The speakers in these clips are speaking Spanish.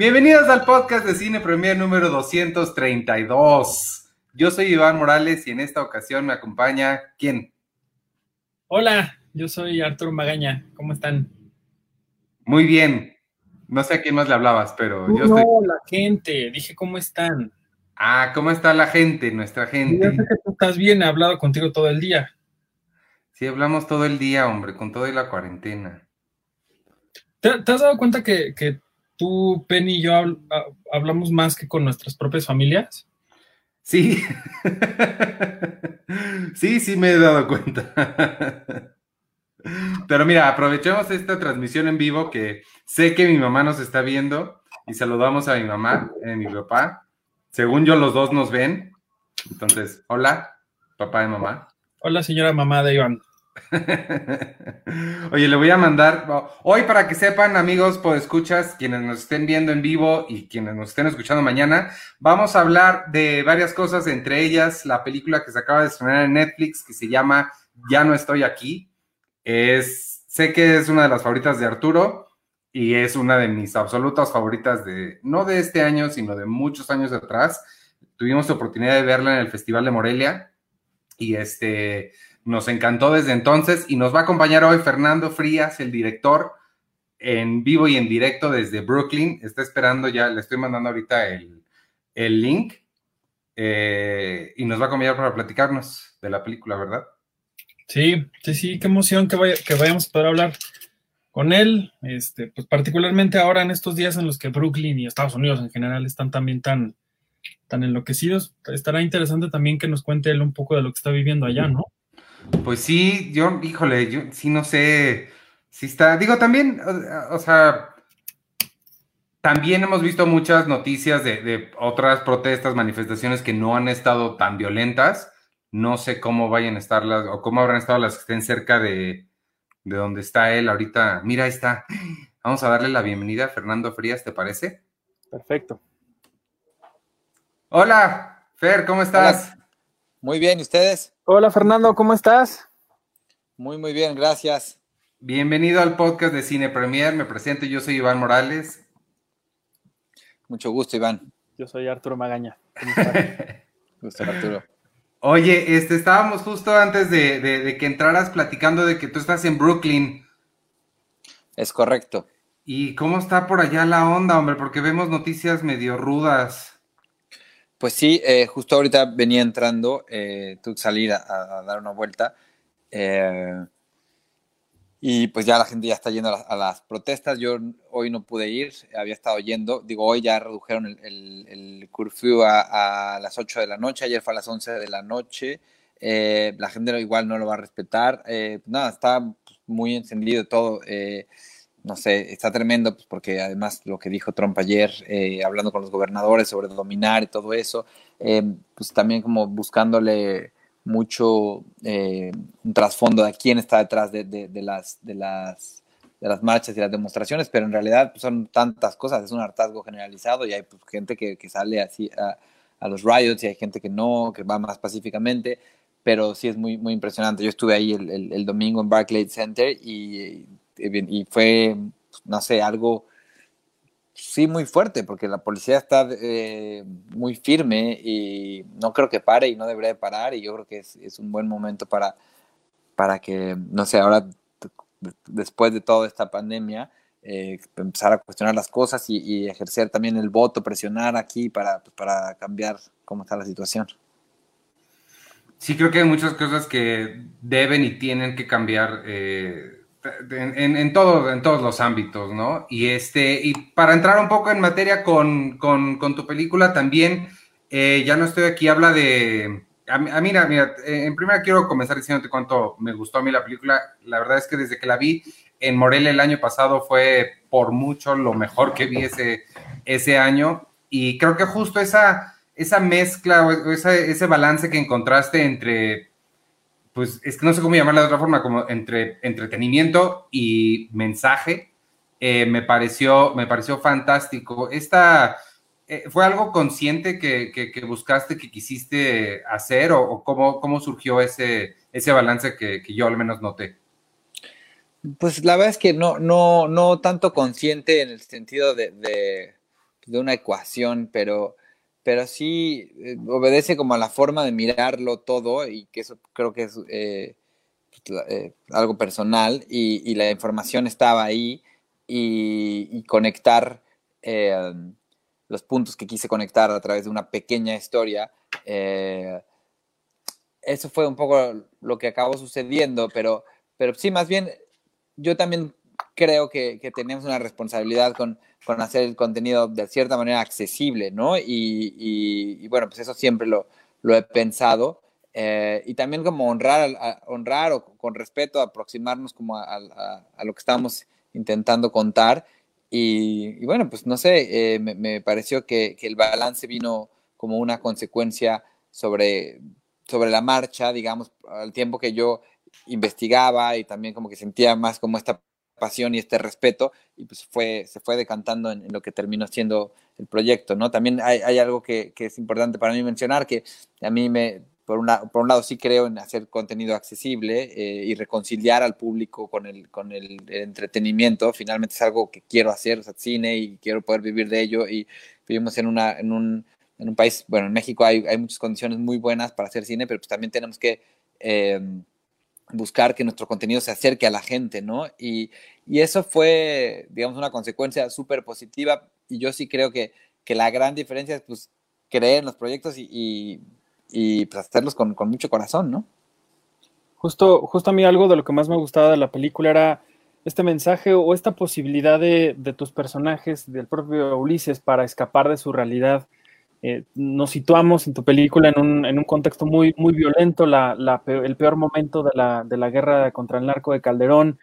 Bienvenidos al podcast de Cine Premier número 232. Yo soy Iván Morales y en esta ocasión me acompaña ¿quién? Hola, yo soy Arturo Magaña. ¿Cómo están? Muy bien. No sé a quién más le hablabas, pero yo no, estoy. la gente. Dije, ¿cómo están? Ah, ¿cómo está la gente, nuestra Ya gente? sé que tú estás bien, he hablado contigo todo el día. Sí, hablamos todo el día, hombre, con todo y la cuarentena. ¿Te, te has dado cuenta que, que tú, Penny y yo habl- ha- hablamos más que con nuestras propias familias? Sí. Sí, sí me he dado cuenta. Pero mira, aprovechemos esta transmisión en vivo que sé que mi mamá nos está viendo y saludamos a mi mamá, y a mi papá. Según yo, los dos nos ven. Entonces, hola, papá y mamá. Hola, señora mamá de Iván. Oye, le voy a mandar hoy para que sepan, amigos, por escuchas, quienes nos estén viendo en vivo y quienes nos estén escuchando mañana, vamos a hablar de varias cosas, entre ellas la película que se acaba de estrenar en Netflix que se llama Ya no estoy aquí. Es, sé que es una de las favoritas de Arturo y es una de mis absolutas favoritas de, no de este año, sino de muchos años atrás. Tuvimos la oportunidad de verla en el Festival de Morelia y este, nos encantó desde entonces y nos va a acompañar hoy Fernando Frías, el director, en vivo y en directo desde Brooklyn. Está esperando ya, le estoy mandando ahorita el, el link eh, y nos va a acompañar para platicarnos de la película, ¿verdad? Sí, sí, sí, qué emoción que, vaya- que vayamos a poder hablar con él, este, pues particularmente ahora en estos días en los que Brooklyn y Estados Unidos en general están también tan, tan enloquecidos. Estará interesante también que nos cuente él un poco de lo que está viviendo allá, ¿no? Pues sí, yo, híjole, yo sí no sé si está, digo también, o, o sea, también hemos visto muchas noticias de, de otras protestas, manifestaciones que no han estado tan violentas. No sé cómo vayan a estar las, o cómo habrán estado las que estén cerca de, de donde está él ahorita. Mira, ahí está. Vamos a darle la bienvenida a Fernando Frías, ¿te parece? Perfecto. Hola, Fer, ¿cómo estás? Muy bien, ¿y ustedes? Hola Fernando, ¿cómo estás? Muy, muy bien, gracias. Bienvenido al podcast de Cine Premier. Me presento, yo soy Iván Morales. Mucho gusto, Iván. Yo soy Arturo Magaña. Gusto, Arturo. Oye, este, estábamos justo antes de, de- de que entraras platicando de que tú estás en Brooklyn. Es correcto. ¿Y cómo está por allá la onda, hombre? Porque vemos noticias medio rudas. Pues sí, eh, justo ahorita venía entrando, eh, tuve que salir a, a dar una vuelta. eh, y pues ya la gente ya está yendo a las, a las protestas. Yo hoy no pude ir, había estado yendo. Digo, hoy ya redujeron el, el, el curfew a, a las 8 de la noche, ayer fue a las 11 de la noche. Eh, la gente igual no lo va a respetar. Eh, nada, está muy encendido todo. No sé, está tremendo, pues porque además lo que dijo Trump ayer, eh, hablando con los gobernadores sobre dominar y todo eso, eh, pues también como buscándole mucho eh, un trasfondo de quién está detrás de, de- de las, de, las, de las marchas y las demostraciones, pero en realidad pues, son tantas cosas, es un hartazgo generalizado y hay pues, gente que, que sale así a, a los riots y hay gente que no, que va más pacíficamente, pero sí es muy, muy impresionante. Yo estuve ahí el, el- el domingo en Barclays Center y, y fue, no sé, algo sí muy fuerte, porque la policía está eh, muy firme y no creo que pare y no debería de parar y yo creo que es, un buen momento para, para que, no sé, ahora después de toda esta pandemia, eh, empezar a cuestionar las cosas y, ejercer también el voto, presionar aquí para, para cambiar cómo está la situación. Sí, creo que hay muchas cosas que deben y tienen que cambiar eh, en, en- en todo- en todos los ámbitos, ¿no? Y, este, y para entrar un poco en materia con, con- tu película también, eh, ya no estoy aquí, habla de... A, mí- a mira, mira, eh, en primera quiero comenzar diciéndote cuánto me gustó a mí la película. La verdad es que desde que la vi en Morelia el año pasado fue por mucho lo mejor que vi ese, ese año. Y creo que justo esa, esa mezcla o esa- ese balance que encontraste entre, pues es que no sé cómo llamarla de otra forma, como entre entretenimiento y mensaje, eh, me, pareció, me pareció fantástico. Esta, eh, ¿Fue algo consciente que, que- que buscaste, que quisiste hacer o, cómo, cómo surgió ese, ese balance que, que yo al menos noté? Pues la verdad es que no, no, no tanto consciente en el sentido de, de una ecuación, pero, pero sí eh, obedece como a la forma de mirarlo todo y que eso creo que es eh, pues, eh, algo personal y, la información estaba ahí y, conectar los puntos que quise conectar a través de una pequeña historia. eso fue un poco lo que acabó sucediendo, pero, pero sí, más bien yo también creo que, tenemos una responsabilidad con, hacer el contenido de cierta manera accesible, ¿no? Y, bueno, pues eso siempre lo, he pensado. Eh, y también como honrar, honrar o con respeto, aproximarnos como a, lo que estamos intentando contar. Y, bueno, pues no sé, eh, me, pareció que, el balance vino como una consecuencia sobre, sobre la marcha, digamos, al tiempo que yo investigaba y también como que sentía más como esta pasión y este respeto y pues fue, se fue decantando en, lo que terminó siendo el proyecto, ¿no? También hay, hay algo que, que, es importante para mí mencionar, que a mí me, por, una, por un lado sí creo en hacer contenido accesible eh, y reconciliar al público con el, con el, entretenimiento, finalmente es algo que quiero hacer, o sea, cine y quiero poder vivir de ello y vivimos en, una, en, un, en un país, bueno, en México hay, hay muchas condiciones muy buenas para hacer cine, pero pues también tenemos que... Eh, buscar que nuestro contenido se acerque a la gente, ¿no? Y, eso fue, digamos, una consecuencia súper positiva y yo sí creo que, que, la gran diferencia es, pues, creer en los proyectos y, y, pues, hacerlos con, con, mucho corazón, ¿no? Justo, justo a mí algo de lo que más me gustaba de la película era este mensaje o esta posibilidad de, de tus personajes, del propio Ulises, para escapar de su realidad eh, nos situamos en tu película en un, en un contexto muy, muy violento, el peor momento de la, de la, guerra contra el narco de Calderón,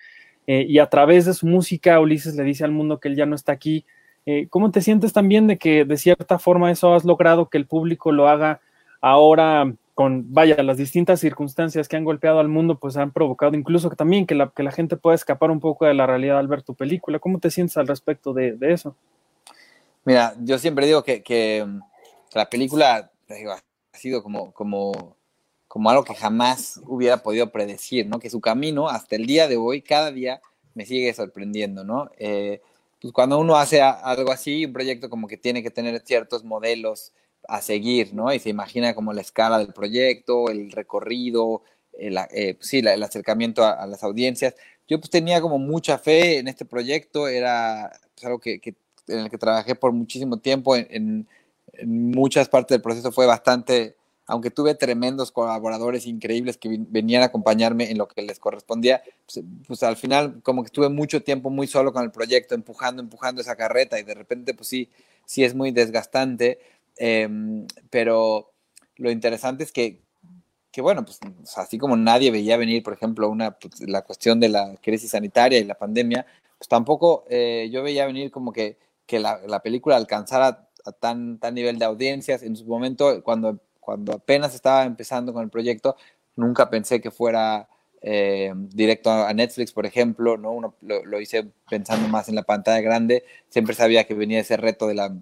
eh, y a través de su música Ulises le dice al mundo que él ya no está aquí. Eh, ¿Cómo te sientes también de que de cierta forma eso has logrado que el público lo haga ahora con, vaya, las distintas circunstancias que han golpeado al mundo, pues han provocado incluso que también que la, que la gente pueda escapar un poco de la realidad al ver tu película? ¿Cómo te sientes al respecto de, de eso? Mira, yo siempre digo que, que la película ha sido como, como, como algo que jamás hubiera podido predecir, ¿no? Que su camino hasta el día de hoy, cada día, me sigue sorprendiendo, ¿no? Eh, pues cuando uno hace algo así, un proyecto como que tiene que tener ciertos modelos a seguir, ¿no? Y se imagina como la escala del proyecto, el recorrido, el, eh, pues sí, el acercamiento a, las audiencias. Yo pues tenía como mucha fe en este proyecto, era pues, algo que, en el que trabajé por muchísimo tiempo en en muchas partes del proceso fue bastante, aunque tuve tremendos colaboradores increíbles que venían a acompañarme en lo que les correspondía, pues, pues, al final como que estuve mucho tiempo muy solo con el proyecto, empujando, empujando esa carreta y de repente pues sí, sí es muy desgastante, em, pero lo interesante es que, que bueno, pues así como nadie veía venir, por ejemplo, una, pues, la cuestión de la crisis sanitaria y la pandemia, pues tampoco eh, yo veía venir como que, que la, la película alcanzara a tan, tan nivel de audiencias. En su momento, cuando, cuando apenas estaba empezando con el proyecto, nunca pensé que fuera eh, directo a Netflix, por ejemplo, ¿no? Uno lo, hice pensando más en la pantalla grande, siempre sabía que venía ese reto de la,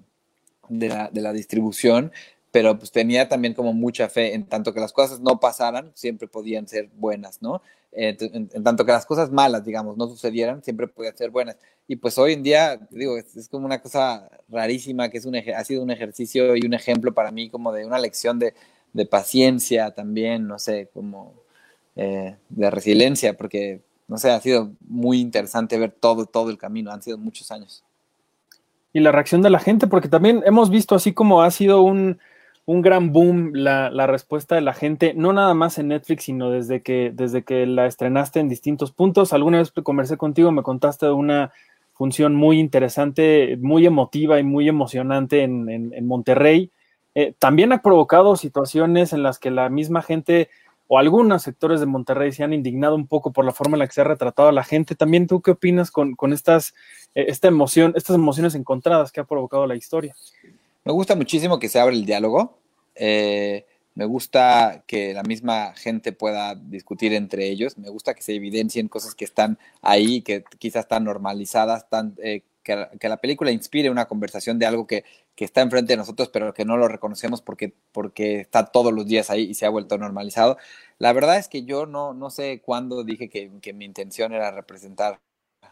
de la, distribución, pero pues tenía también como mucha fe en tanto que las cosas no pasaran, siempre podían ser buenas, ¿no? en, tanto que las cosas malas, digamos, no sucedieran, siempre podían ser buenas. Y pues hoy en día, digo, es, como una cosa rarísima, que es un, ha sido un ejercicio y un ejemplo para mí como de una lección de, de paciencia también, no sé, como eh, de resiliencia, porque, no sé, ha sido muy interesante ver todo, todo el camino, han sido muchos años. Y la reacción de la gente, porque también hemos visto así como ha sido un un gran boom la, la, respuesta de la gente, no nada más en Netflix, sino desde que, desde que la estrenaste en distintos puntos. Alguna vez conversé contigo, me contaste de una función muy interesante, muy emotiva y muy emocionante en, Monterrey. Eh, también ha provocado situaciones en las que la misma gente o algunos sectores de Monterrey se han indignado un poco por la forma en la que se ha retratado a la gente. También tú qué opinas con, con estas, eh, esta emoción, estas emociones encontradas que ha provocado la historia. Me gusta muchísimo que se abra el diálogo. Eh, me gusta que la misma gente pueda discutir entre ellos. Me gusta que se evidencien cosas que están ahí, que quizás están normalizadas, eh, que, la película inspire una conversación de algo que, está enfrente de nosotros, pero que no lo reconocemos porque, está todos los días ahí y se ha vuelto normalizado. La verdad es que yo no, sé cuándo dije que, que mi intención era representar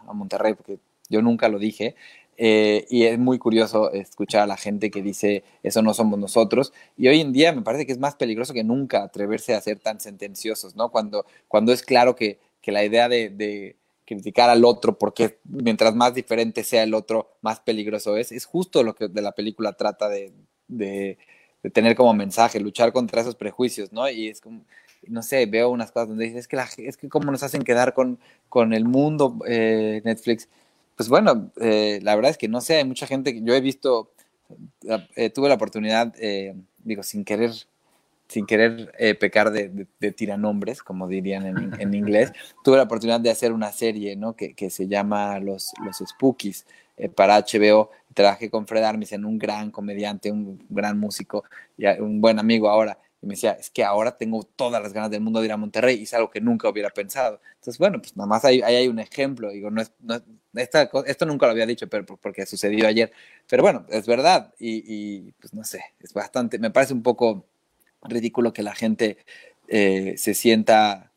a Monterrey, porque yo nunca lo dije. Eh, y es muy curioso escuchar a la gente que dice, eso no somos nosotros. Y hoy en día me parece que es más peligroso que nunca atreverse a ser tan sentenciosos, ¿no? Cuando, cuando es claro que, que la idea de, criticar al otro, porque mientras más diferente sea el otro, más peligroso es, es justo lo que de la película trata de, de, de tener como mensaje, luchar contra esos prejuicios, ¿no? Y es como, no sé, veo unas cosas donde dices, es que, la, es que cómo nos hacen quedar con, con el mundo eh, Netflix pues bueno, eh, la verdad es que no sé, hay mucha gente que yo he visto, eh, tuve la oportunidad, eh, digo, sin querer, sin querer pecar de, de, tiranombres, como dirían en, en, inglés, tuve la oportunidad de hacer una serie, ¿no? Que, que se llama Los, los Spookies para HBO. Trabajé con Fred Armis en un gran comediante, un gran músico y un buen amigo ahora y me decía, es que ahora tengo todas las ganas del mundo de ir a Monterrey y es algo que nunca hubiera pensado. Entonces, bueno, pues nada más ahí, hay un ejemplo, digo, no es, no, esta, esto nunca lo había dicho, pero porque sucedió ayer, pero bueno, es verdad y, y pues no sé, es bastante, me parece un poco ridículo que la gente eh, se sienta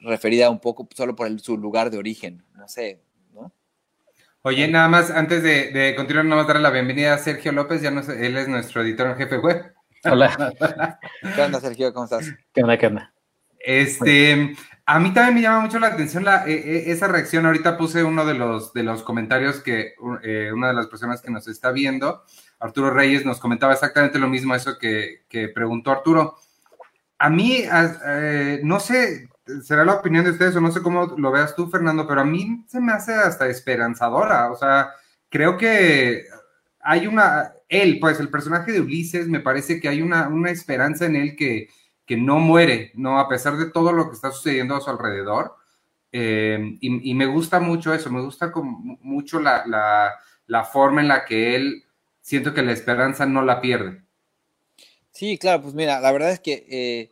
referida un poco solo por el, su lugar de origen, no sé, ¿no? Oye, nada más, antes de, de continuar, nada más darle la bienvenida a Sergio López, ya no sé, él es nuestro editor en jefe web. Hola. ¿Qué onda, Sergio? ¿Cómo estás? ¿Qué onda? ¿Qué onda? Este, a mí también me llama mucho la atención la, e, esa reacción. Ahorita puse uno de los, de los comentarios que eh, una de las personas que nos está viendo, Arturo Reyes, nos comentaba exactamente lo mismo, eso que, que preguntó Arturo. A mí, eh, no sé, será la opinión de ustedes o no sé cómo lo veas tú, Fernando, pero a mí se me hace hasta esperanzadora. O sea, creo que hay una, él, pues el personaje de Ulises, me parece que hay una, una esperanza en él que, que, no muere, ¿no? A pesar de todo lo que está sucediendo a su alrededor. Eh, y, me gusta mucho eso, me gusta mucho la, la, forma en la que él, siento que la esperanza no la pierde. Sí, claro, pues mira, la verdad es que eh,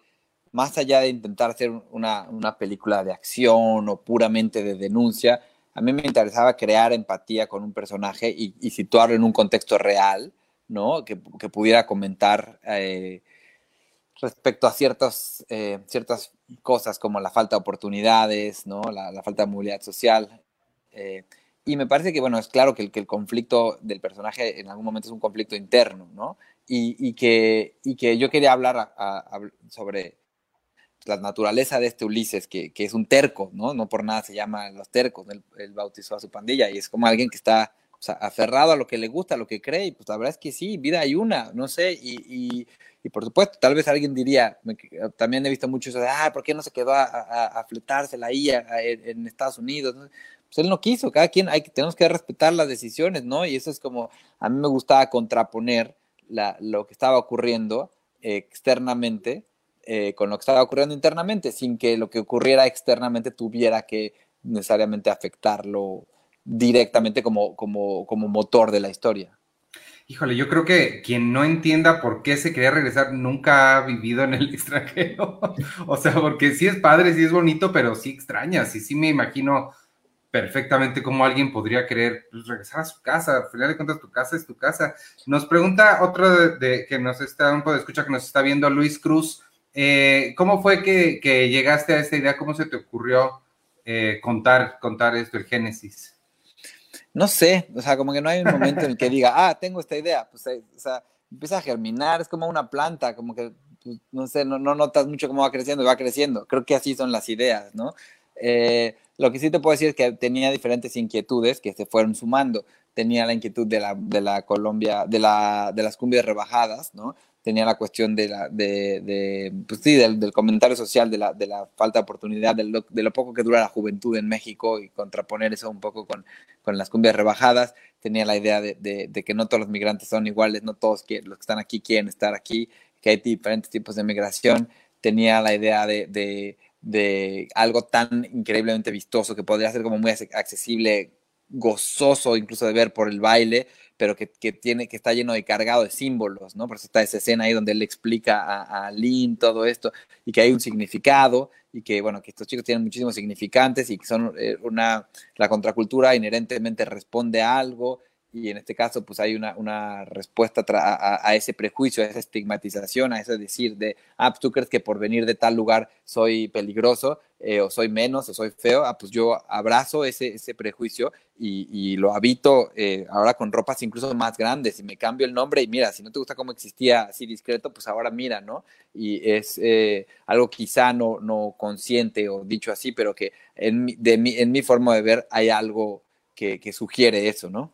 más allá de intentar hacer una, una película de acción o puramente de denuncia, a mí me interesaba crear empatía con un personaje y situarlo en un contexto real, ¿no? Que, que pudiera comentar eh, respecto a ciertas, eh, ciertas cosas como la falta de oportunidades, ¿no? La, la falta de movilidad social. Eh, y me parece que, bueno, es claro que el, que el, conflicto del personaje en algún momento es un conflicto interno, ¿no? Y, y que, y que yo quería hablar a, a, sobre la naturaleza de este Ulises, que, que, es un terco, ¿no? No por nada se llama los tercos, él, él bautizó a su pandilla y es como alguien que está aferrado a lo que le gusta, a lo que cree, pues la verdad es que sí, vida hay una, no sé, y, y, y por supuesto, tal vez alguien diría, me, también he visto mucho eso de, ah, ¿por qué no se quedó a, a, a fletársela ahí en Estados Unidos? Pues él no quiso, cada quien, hay, tenemos que respetar las decisiones, ¿no? Y eso es como, a mí me gustaba contraponer la, lo que estaba ocurriendo eh, externamente eh, con lo que estaba ocurriendo internamente, sin que lo que ocurriera externamente tuviera que necesariamente afectarlo directamente como, como, como motor de la historia. Híjole, yo creo que quien no entienda por qué se quería regresar nunca ha vivido en el extranjero. o sea, porque sí es padre, sí es bonito, pero sí extrañas. Y sí me imagino perfectamente cómo alguien podría querer pues, regresar a su casa. Al final de cuentas, tu casa es tu casa. Nos pregunta otro de, que nos está, un poco de escucha que nos está viendo, Luis Cruz. Eh, ¿Cómo fue que, que, llegaste a esta idea? ¿Cómo se te ocurrió eh, contar, contar esto, el Génesis? No sé, o sea, como que no hay un momento en el que diga, ah, tengo esta idea, pues, eh, o sea, empieza a germinar, es como una planta, como que, pues, no sé, no, no, notas mucho cómo va creciendo, va creciendo. Creo que así son las ideas, ¿no? Eh, lo que sí te puedo decir es que tenía diferentes inquietudes que se fueron sumando. Tenía la inquietud de la, de la Colombia, de, la, de las cumbias rebajadas, ¿no? tenía la cuestión de, la, de, de pues sí, del, del, comentario social, de la, de la falta de oportunidad, de lo, de lo, poco que dura la juventud en México y contraponer eso un poco con, con las cumbias rebajadas. Tenía la idea de, de, que no todos los migrantes son iguales, no todos que, los que están aquí quieren estar aquí, que hay diferentes tipos de migración. Tenía la idea de, de algo tan increíblemente vistoso que podría ser como muy accesible, gozoso incluso de ver por el baile, pero que, que, tiene, que está lleno de cargado de símbolos, ¿no? Por eso está esa escena ahí donde él explica a, a Lynn todo esto y que hay un significado y que, bueno, que estos chicos tienen muchísimos significantes y que son eh, una, la contracultura inherentemente responde a algo y en este caso pues hay una, una respuesta a, ese prejuicio, a esa estigmatización, a ese decir de, ah, pues tú crees que por venir de tal lugar soy peligroso eh, o soy menos o soy feo, ah, pues yo abrazo ese, ese prejuicio y, y lo habito eh, ahora con ropas incluso más grandes y me cambio el nombre y mira, si no te gusta cómo existía así discreto, pues ahora mira, ¿no? Y es eh, algo quizá no, no consciente o dicho así, pero que en mi, de mi, en mi forma de ver hay algo que, que sugiere eso, ¿no?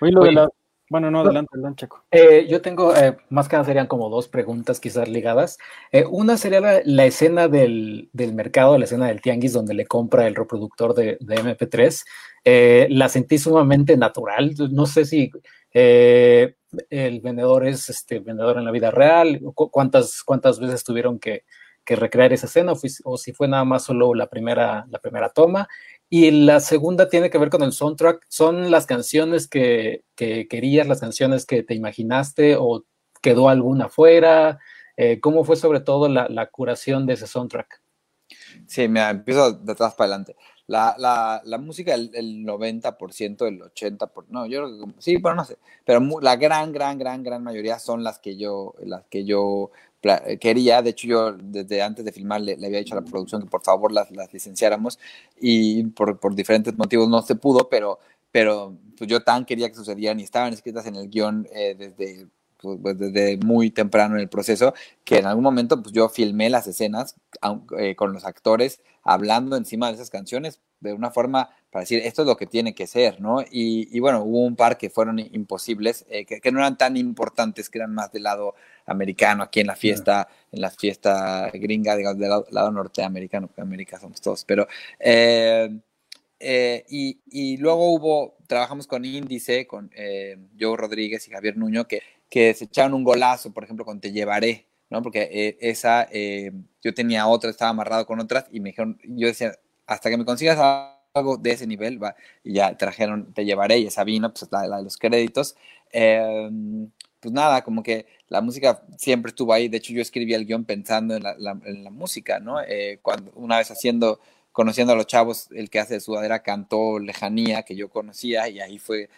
Oye, lo de la... Bueno, no, adelante, adelante, Checo. Eh, yo tengo, eh, más que nada serían como dos preguntas quizás ligadas. Eh, una sería la, la escena del, del, mercado, la escena del tianguis donde le compra el reproductor de, de MP3. la sentí sumamente natural. No sé si el vendedor es este vendedor en la vida real, cuántas, cuántas veces tuvieron que, que recrear esa escena o, o, si fue nada más solo la primera, la primera toma. Y la segunda tiene que ver con el soundtrack. ¿Son las canciones que, que querías, las canciones que te imaginaste o quedó alguna fuera? Eh, ¿Cómo fue sobre todo la, curación de ese soundtrack? Sí, me empiezo de atrás para adelante. La, música, el, el, 90%, el 80%, no, yo sí, pero no sé, pero la gran, gran, gran, gran mayoría son las que yo, las que yo quería, de hecho yo desde antes de filmar le, le, había dicho a la producción que por favor las, las licenciáramos y por, por, diferentes motivos no se pudo, pero, pero pues yo tan quería que sucedieran y estaban escritas en el guion eh, desde, pues, pues, desde muy temprano en el proceso, que en algún momento pues yo filmé las escenas eh, con los actores hablando encima de esas canciones de una forma para decir esto es lo que tiene que ser, ¿no? Y, y bueno, hubo un par que fueron imposibles, eh, que, que, no eran tan importantes, que eran más del lado americano, aquí en la fiesta, en la fiesta gringa, digamos, del lado, lado norteamericano, porque América somos todos, pero... Eh, eh, y, y, luego hubo, trabajamos con Índice, con eh, Joe Rodríguez y Javier Nuño, que, que se echaron un golazo, por ejemplo, con Te Llevaré, ¿no? Porque eh, esa, yo tenía otra, estaba amarrado con otras, y me dijeron, yo decía, hasta que me consigas algo de ese nivel, va, y ya trajeron Te Llevaré, y esa vino, pues la, la de los créditos. pues nada, como que la música siempre estuvo ahí, de hecho yo escribí el guion pensando en la, música, ¿no? cuando, una vez haciendo conociendo a los chavos, el que hace de sudadera cantó Lejanía, que yo conocía, y ahí fue,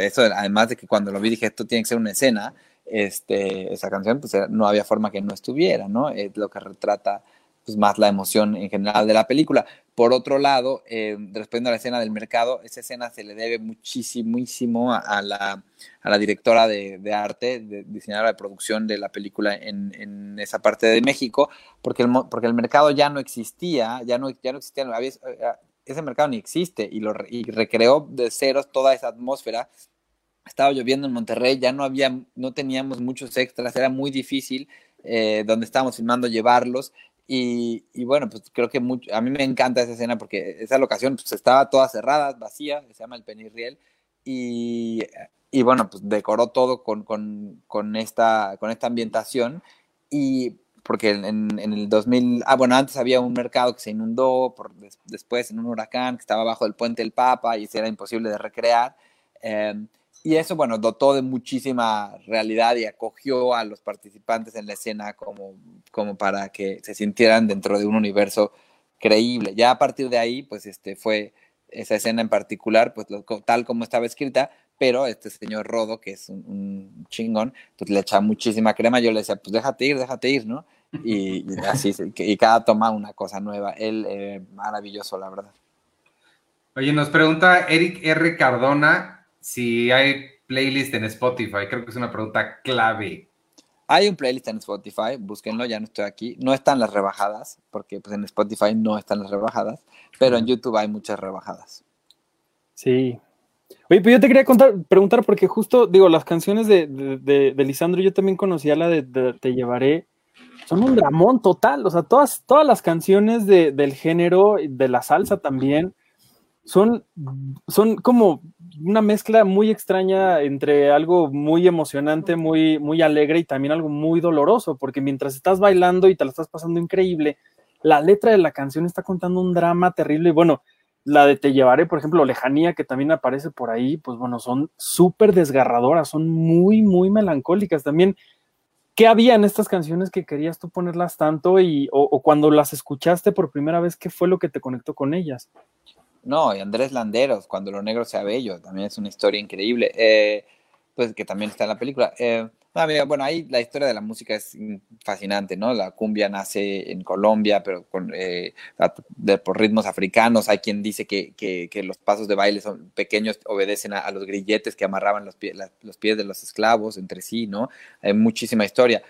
eso, además de que cuando lo vi dije, esto tiene que ser una escena, este, esa canción, pues no había forma que no estuviera, ¿no? Es lo que retrata pues, más la emoción en general de la película. Por otro lado, eh, respondiendo a la escena del mercado, esa escena se le debe muchísimo a, la, directora de, arte, de, diseñadora de producción de la película en, esa parte de México, porque el, porque el mercado ya no existía, ya no, ya no existía, había, ese mercado ni existe y, lo, recreó de ceros toda esa atmósfera. Estaba lloviendo en Monterrey, ya no había, no teníamos muchos extras, era muy difícil eh, donde estábamos filmando llevarlos y, bueno, pues creo que a mí me encanta esa escena porque esa locación pues, estaba toda cerrada, vacía, se llama el Penirriel, y, y bueno, pues decoró todo con, con, con, esta, con esta ambientación. Y porque en, el 2000, ah, bueno, antes había un mercado que se inundó, después en un huracán que estaba bajo el puente del Papa y era imposible de recrear. Eh, y eso, bueno, dotó de muchísima realidad y acogió a los participantes en la escena como, como para que se sintieran dentro de un universo creíble. Ya a partir de ahí, pues este fue esa escena en particular, pues tal como estaba escrita, pero este señor Rodo, que es un, chingón, pues le echa muchísima crema. Yo le decía, pues déjate ir, déjate ir, ¿no? Y, y así, y cada toma una cosa nueva. Él, eh, maravilloso, la verdad. Oye, nos pregunta Eric R. Cardona si hay playlist en Spotify. Creo que es una pregunta clave. Hay un playlist en Spotify, búsquenlo, ya no estoy aquí. No están las rebajadas, porque pues en Spotify no están las rebajadas, pero en YouTube hay muchas rebajadas. Sí. Oye, pero yo te quería contar, preguntar, porque justo, digo, las canciones de, de, de, de Lisandro, yo también conocía la de, de, Te Llevaré, son un dramón total, o sea, todas, todas las canciones del género, de la salsa también, son, son como una mezcla muy extraña entre algo muy emocionante, muy, muy alegre y también algo muy doloroso, porque mientras estás bailando y te la estás pasando increíble, la letra de la canción está contando un drama terrible y bueno, la de Te llevaré, por ejemplo, Lejanía, que también aparece por ahí, pues bueno, son súper desgarradoras, son muy, muy melancólicas también. ¿Qué había en estas canciones que querías tú ponerlas tanto y, o, o cuando las escuchaste por primera vez, qué fue lo que te conectó con ellas? No, y Andrés Landeros, cuando lo negro sea bello, también es una historia increíble, eh, pues que también está en la película. Eh, bueno, ahí la historia de la música es fascinante, ¿no? La cumbia nace en Colombia, pero eh, por ritmos africanos. Hay quien dice que, que, los pasos de baile son pequeños, obedecen a, los grilletes que amarraban los, los, pies de los esclavos entre sí, ¿no? Hay muchísima historia.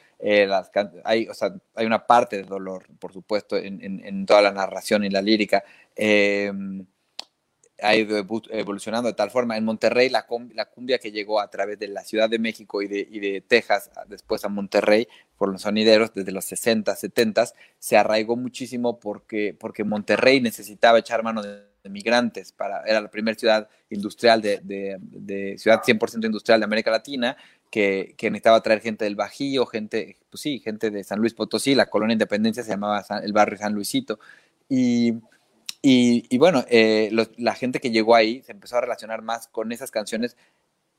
Hay, o sea, hay una parte de dolor, por supuesto, en, en, toda la narración y la lírica. Ha ido evolucionando de tal forma. En Monterrey, la, cumbia que llegó a través de la Ciudad de México y de, de Texas, después a Monterrey, por los sonideros, desde los 60, 70, se arraigó muchísimo porque, porque Monterrey necesitaba echar mano de, migrantes. Para, era la primera ciudad industrial, de, de ciudad 100% industrial de América Latina, que, que, necesitaba traer gente del Bajío, gente, pues sí, gente de San Luis Potosí, la colonia Independencia se llamaba el barrio San Luisito. Y y, bueno, eh, la gente que llegó ahí se empezó a relacionar más con esas canciones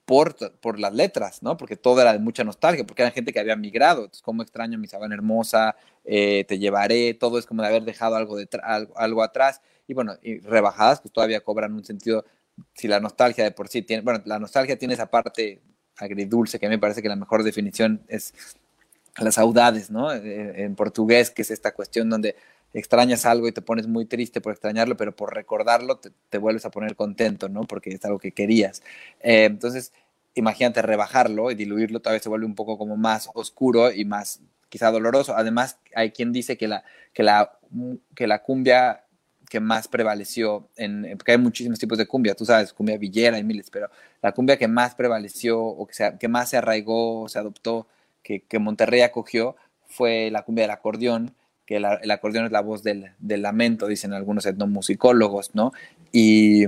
por, por, las letras, ¿no? Porque todo era de mucha nostalgia, porque era gente que había migrado. Entonces, como extraño mi sabana hermosa, eh, te llevaré, todo es como de haber dejado algo, de algo, atrás. Y bueno, y rebajadas, pues todavía cobran un sentido, si la nostalgia de por sí tiene, bueno, la nostalgia tiene esa parte agridulce, que a mí me parece que la mejor definición es las saudades, ¿no? Eh, en portugués, que es esta cuestión donde extrañas algo y te pones muy triste por extrañarlo, pero por recordarlo te, vuelves a poner contento, ¿no? Porque es algo que querías. Eh, entonces, imagínate rebajarlo y diluirlo, todavía se vuelve un poco como más oscuro y más quizá doloroso. Además, hay quien dice que la, que la, que la cumbia que más prevaleció, en, porque hay muchísimos tipos de cumbia, tú sabes, cumbia villera y miles, pero la cumbia que más prevaleció o que, sea, que más se arraigó, se adoptó, que, que Monterrey acogió, fue la cumbia del acordeón, que el acordeón es la voz del, lamento, dicen algunos etnomusicólogos, ¿no? Y,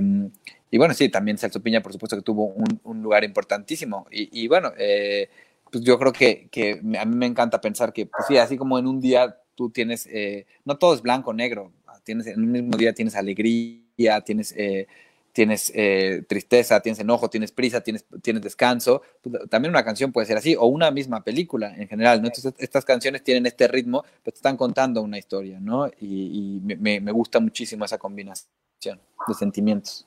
y, bueno, sí, también Celso Piña, por supuesto, que tuvo un, lugar importantísimo. Y, bueno, eh, pues yo creo que, que, a mí me encanta pensar que, pues sí, así como en un día tú tienes, eh, no todo es blanco o negro, tienes, en un mismo día tienes alegría, tienes... Eh, tienes eh, tristeza, tienes enojo, tienes prisa, tienes, tienes descanso. También una canción puede ser así, o una misma película en general, ¿no? Entonces, estas canciones tienen este ritmo, pero te están contando una historia, ¿no? Y, me, gusta muchísimo esa combinación de sentimientos.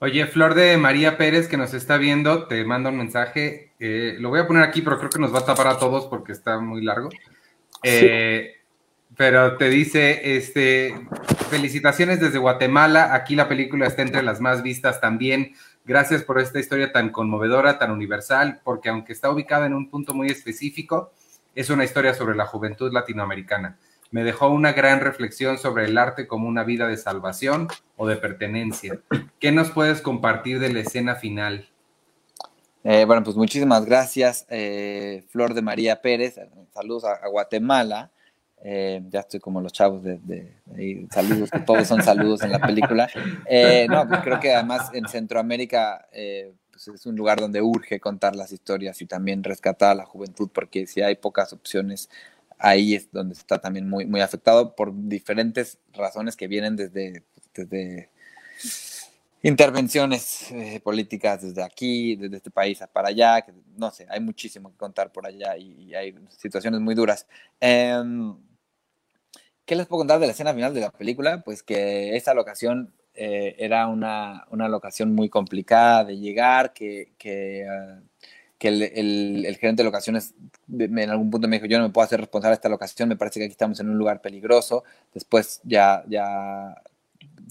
Oye, Flor de María Pérez, que nos está viendo, te manda un mensaje. Eh, lo voy a poner aquí, pero creo que nos va a tapar a todos porque está muy largo. Eh, pero te dice, este, felicitaciones desde Guatemala. Aquí la película está entre las más vistas también. Gracias por esta historia tan conmovedora, tan universal, porque aunque está ubicada en un punto muy específico, es una historia sobre la juventud latinoamericana. Me dejó una gran reflexión sobre el arte como una vida de salvación o de pertenencia. ¿Qué nos puedes compartir de la escena final? Eh, bueno, pues muchísimas gracias, eh, Flor de María Pérez. Saludos a Guatemala. Eh, ya estoy como los chavos de, saludos, que todos son saludos en la película. Eh, no, pues creo que además en Centroamérica eh, pues es un lugar donde urge contar las historias y también rescatar a la juventud, porque si hay pocas opciones, ahí es donde está también muy, muy afectado por diferentes razones que vienen desde, desde intervenciones políticas desde aquí, desde este país para allá, no sé, hay muchísimo que contar por allá y, y hay situaciones muy duras. Em, ¿Qué les puedo contar de la escena final de la película? Pues que esta locación eh, era una, una, locación muy complicada de llegar, que, que, ah, el, el, gerente de locaciones en algún punto me dijo, yo no me puedo hacer responsable de esta locación, me parece que aquí estamos en un lugar peligroso. Después ya, ya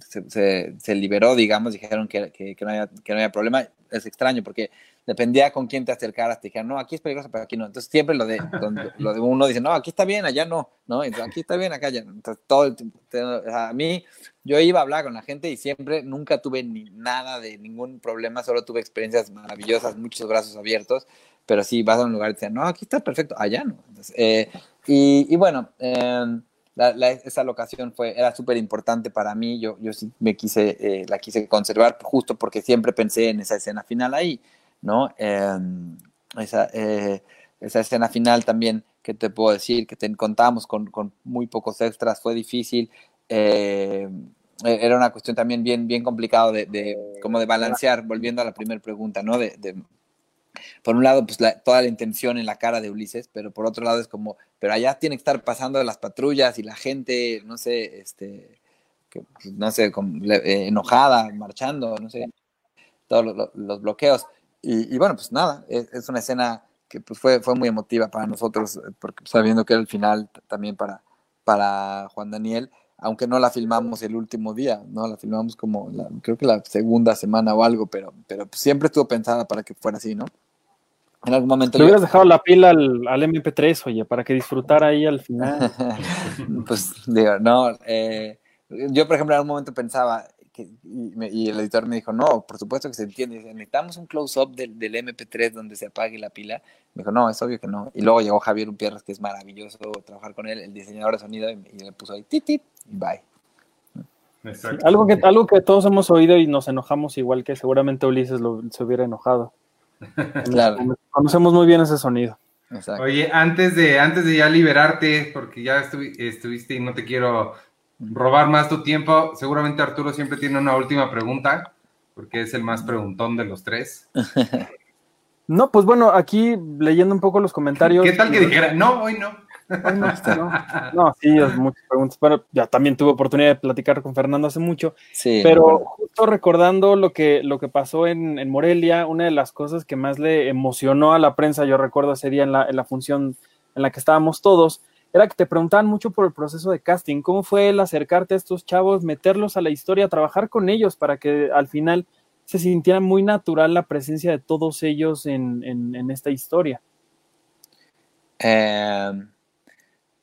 se, se, liberó, digamos, dijeron que, que, no había, que no había problema. Es extraño porque dependía con quién te acercaras, te dijeron, no, aquí es peligroso, pero aquí no. Entonces siempre lo de, lo de uno dice, no, aquí está bien, allá no, ¿no? aquí está bien, acá ya. Entonces todo el tiempo, a mí, yo iba a hablar con la gente y siempre, nunca tuve ni nada de ningún problema, solo tuve experiencias maravillosas, muchos brazos abiertos, pero sí, vas a un lugar y te dicen, no, aquí está perfecto, allá no. Eh, y, y, bueno, em, esa locación fue, era súper importante para mí, yo, yo sí me quise, eh, la quise conservar justo porque siempre pensé en esa escena final ahí. ¿No? Em, esa, eh, esa, escena final también, que te puedo decir, que te, contamos con, con muy pocos extras, fue difícil. Eh, e, era una cuestión también bien, bien complicado de, de, como de balancear, volviendo a la primera pregunta, ¿no? De, por un lado, pues toda la intención en la cara de Ulises, pero por otro lado es como, pero allá tiene que estar pasando las patrullas y la gente, no sé, este, pues, no sé, eh, enojada, marchando, no sé, todos los, bloqueos. Y, bueno, pues nada, es, una escena que pues, fue, fue muy emotiva para nosotros, porque sabiendo que era el final también para, para Juan Daniel, aunque no la filmamos el último día, ¿no? La filmamos como, creo que la segunda semana o algo, pero, pero siempre estuvo pensada para que fuera así, ¿no? En algún momento. Le hubieras dejado la pila al, al, MP3, oye, para que disfrutara ahí al final. pues digo, no. Eh, yo, por ejemplo, en algún momento pensaba, que, y, el editor me dijo, no, por supuesto que se entiende. Necesitamos un close-up del, del, MP3 donde se apague la pila. Me dijo, no, es obvio que no. Y luego llegó Javier Upierras, que es maravilloso trabajar con él, el diseñador de sonido, y, le puso ahí, tit, tit, y bye. algo, que, algo que todos hemos oído y nos enojamos, igual que seguramente Ulises lo, se hubiera enojado. Claro. Conocemos muy bien ese sonido. Oye, antes de, antes de ya liberarte, porque ya estuviste y no te quiero robar más tu tiempo, seguramente Arturo siempre tiene una última pregunta, porque es el más preguntón de los tres. No, pues bueno, aquí leyendo un poco los comentarios. ¿Qué tal que dijera? No, hoy no. No, sí, muchas preguntas. Bueno, ya también tuve oportunidad de platicar con Fernando hace mucho. Sí, pero justo recordando lo que, lo que pasó en, Morelia, una de las cosas que más le emocionó a la prensa, yo recuerdo ese día en la, en la función en la que estábamos todos, era que te preguntaban mucho por el proceso de casting. ¿Cómo fue el acercarte a estos chavos, meterlos a la historia, trabajar con ellos para que al final se sintiera muy natural la presencia de todos ellos en, en esta historia? Eh,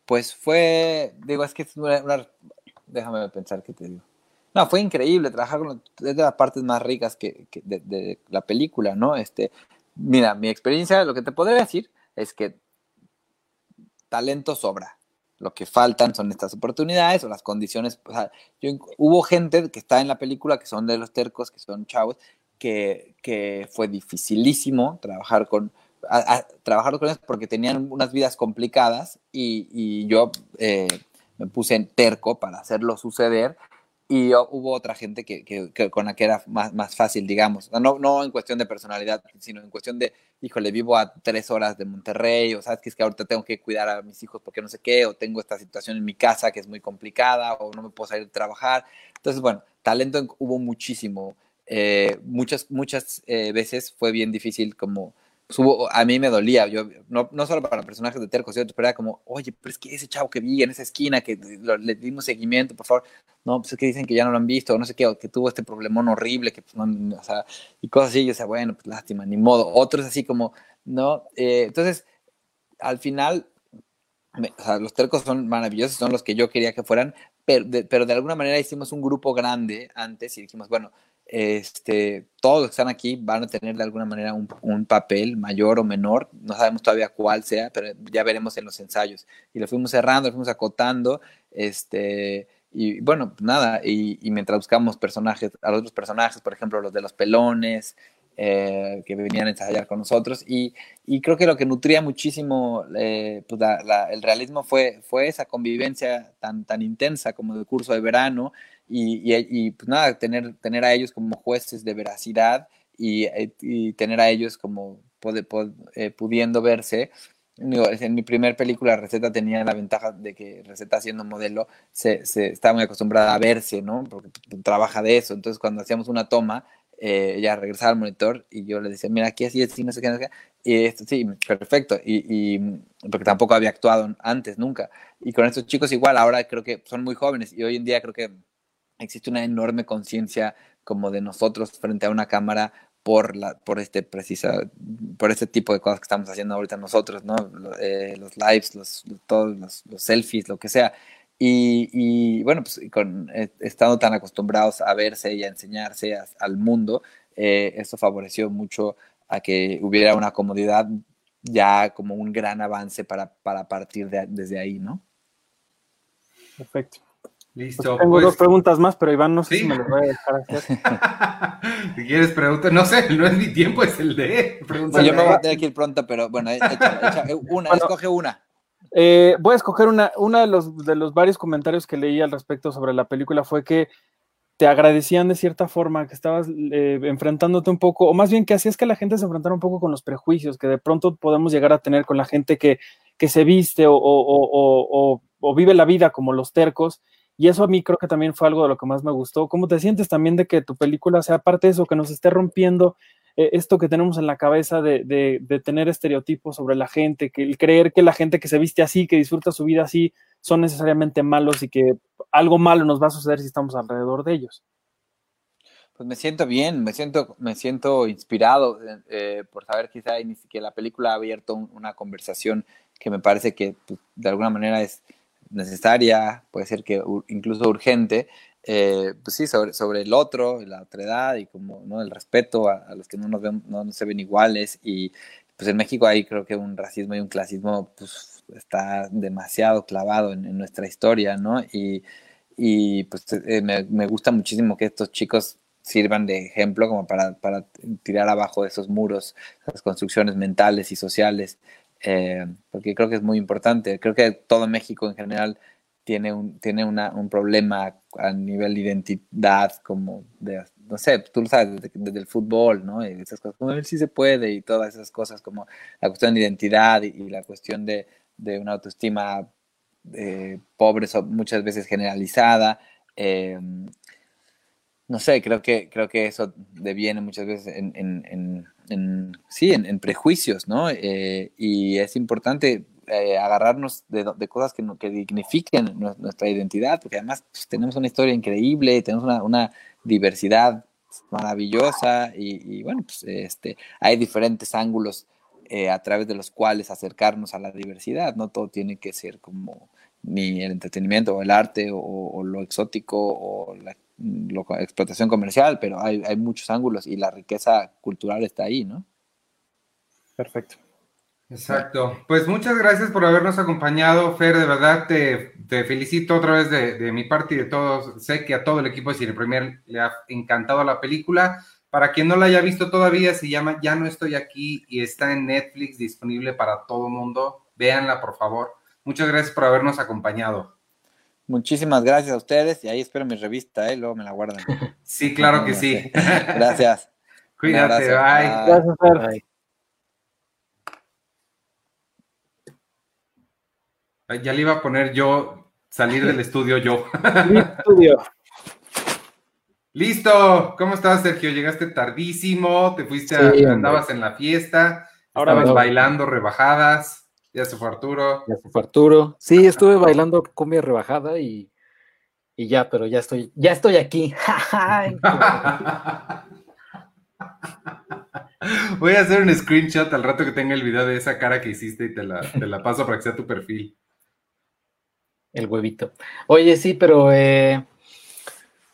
pues fue, digo, es que déjame pensar qué te digo. No, fue increíble trabajar con es de las partes más ricas que, de, la película, ¿no? Este, mira, mi experiencia, lo que te podría decir es que talento sobra. Lo que faltan son estas oportunidades o las condiciones. O sea, yo, hubo gente que está en la película que son de los tercos, que son chavos, que, que fue dificilísimo trabajar con, trabajar con ellos porque tenían unas vidas complicadas y, yo eh, me puse en terco para hacerlo suceder y hubo otra gente que, con la que era más, más fácil, digamos. No, no en cuestión de personalidad, sino en cuestión de, híjole, vivo a tres horas de Monterrey, o sabes que es que ahorita tengo que cuidar a mis hijos porque no sé qué, o tengo esta situación en mi casa que es muy complicada, o no me puedo salir a trabajar. Entonces, bueno, talento hubo muchísimo. Eh, muchas, muchas eh, veces fue bien difícil como a mí me dolía, yo, no, no solo para personajes de Terco, sino pero era como, oye, pero es que ese chavo que vi en esa esquina, que le dimos seguimiento, por favor, no, pues es que dicen que ya no lo han visto, o no sé qué, o que tuvo este problemón horrible, que pues no, o sea, y cosas así, yo decía, bueno, pues lástima, ni modo, otros así como, ¿no? Eh, entonces, al final, los tercos son maravillosos, son los que yo quería que fueran, pero pero de alguna manera hicimos un grupo grande antes y dijimos, bueno, este, todos los que están aquí van a tener de alguna manera un, papel mayor o menor, no sabemos todavía cuál sea, pero ya veremos en los ensayos. Y lo fuimos cerrando, lo fuimos acotando, este, y bueno, nada, y, mientras buscamos personajes, a los otros personajes, por ejemplo, los de los pelones, eh, que venían a ensayar con nosotros, y, creo que lo que nutría muchísimo eh, pues el realismo fue, fue esa convivencia tan, tan intensa como el curso de verano, y, pues nada, tener, tener a ellos como jueces de veracidad y, eh, tener a ellos como eh, pudiendo verse. En mi primer película, Receta tenía la ventaja de que Receta siendo modelo se, se estaba muy acostumbrada a verse, ¿no? Porque trabaja de eso. Entonces, cuando hacíamos una toma, eh, ella regresaba al monitor y yo le decía, mira, aquí así, así, no sé qué, no sé qué. Y esto, sí, perfecto. Y, y, porque tampoco había actuado antes, nunca. Y con estos chicos igual, ahora creo que son muy jóvenes y hoy en día creo que existe una enorme conciencia como de nosotros frente a una cámara por, la, por, este precisa, por este tipo de cosas que estamos haciendo ahorita nosotros, ¿no? Eh, los lives, los, todos los, selfies, lo que sea. Y, bueno, pues con, eh, estando tan acostumbrados a verse y a enseñarse al mundo, eh, esto favoreció mucho a que hubiera una comodidad ya como un gran avance para, para partir de, desde ahí, ¿no? Perfecto. Listo. tengo pues. dos preguntas más, pero Iván no sé si me lo voy a dejar hacer. si quieres preguntar, no sé, no es mi tiempo, es el de. yo me voy a tener que ir pronto, pero bueno, echa, una, escoge una. Eh, voy a escoger una. Uno de los, de los varios comentarios que leí al respecto sobre la película fue que te agradecían de cierta forma, que estabas eh, enfrentándote un poco, o más bien que hacías que la gente se enfrentara un poco con los prejuicios que de pronto podemos llegar a tener con la gente que, que se viste o, o, o, o vive la vida como los tercos Y eso a mí creo que también fue algo de lo que más me gustó. ¿Cómo te sientes también de que tu película sea parte de eso, que nos esté rompiendo eh, esto que tenemos en la cabeza de, de, tener estereotipos sobre la gente, que el creer que la gente que se viste así, que disfruta su vida así, son necesariamente malos y que algo malo nos va a suceder si estamos alrededor de ellos? Pues me siento bien, me siento, me siento inspirado eh, por saber quizá que la película ha abierto una conversación que me parece que pues, de alguna manera es necesaria, puede ser que incluso urgente, eh, pues sí, sobre, sobre el otro, la otredad y como ¿no? el respeto a, los que no nos ven, no se ven iguales. Y pues en México hay creo que un racismo y un clasismo pues está demasiado clavado en, nuestra historia, ¿no? Y, y pues eh, me, me, gusta muchísimo que estos chicos sirvan de ejemplo como para, para tirar abajo esos muros, esas construcciones mentales y sociales eh, porque creo que es muy importante. Creo que todo México en general tiene un, tiene una, un problema a nivel de identidad, como de, no sé, tú lo sabes, desde, el fútbol, ¿no? Y esas cosas, como a ver si se puede y todas esas cosas, como la cuestión de identidad y, la cuestión de, de una autoestima eh, pobre, muchas veces generalizada. Eh, no sé, creo que, creo que eso deviene muchas veces en, sí, en, prejuicios, ¿no? Eh, y es importante eh, agarrarnos de, cosas que, que dignifiquen nuestra identidad, porque además pues, tenemos una historia increíble, tenemos una, una diversidad maravillosa y, y, bueno, pues este, hay diferentes ángulos eh, a través de los cuales acercarnos a la diversidad, no todo tiene que ser como ni el entretenimiento o el arte o, o lo exótico o la lo, explotación comercial, pero hay, hay, muchos ángulos y la riqueza cultural está ahí, ¿no? Perfecto. Exacto. Pues muchas gracias por habernos acompañado, Fer. De verdad te, te felicito otra vez de, de, mi parte y de todos. Sé que a todo el equipo de Cine Premier le ha encantado la película. Para quien no la haya visto todavía, se llama Ya no estoy aquí y está en Netflix disponible para todo mundo. Véanla, por favor. Muchas gracias por habernos acompañado. Muchísimas gracias a ustedes y ahí espero mi revista, ¿eh? luego me la guardan. Sí, claro que sí. Gracias. Cuídate, bye. Gracias, bye. Ya le iba a poner yo salir del estudio yo. estudio. Listo. ¿Cómo estás, Sergio? Llegaste tardísimo, te fuiste, a, andabas en la fiesta, Ahora estabas bailando rebajadas. Ya se fue Arturo. Ya se fue Arturo. Sí, estuve bailando cumbia rebajada y, y ya, pero ya estoy, ya estoy aquí. Voy a hacer un screenshot al rato que tenga el video de esa cara que hiciste y te la, te la paso para que sea tu perfil. El huevito. Oye, sí, pero eh,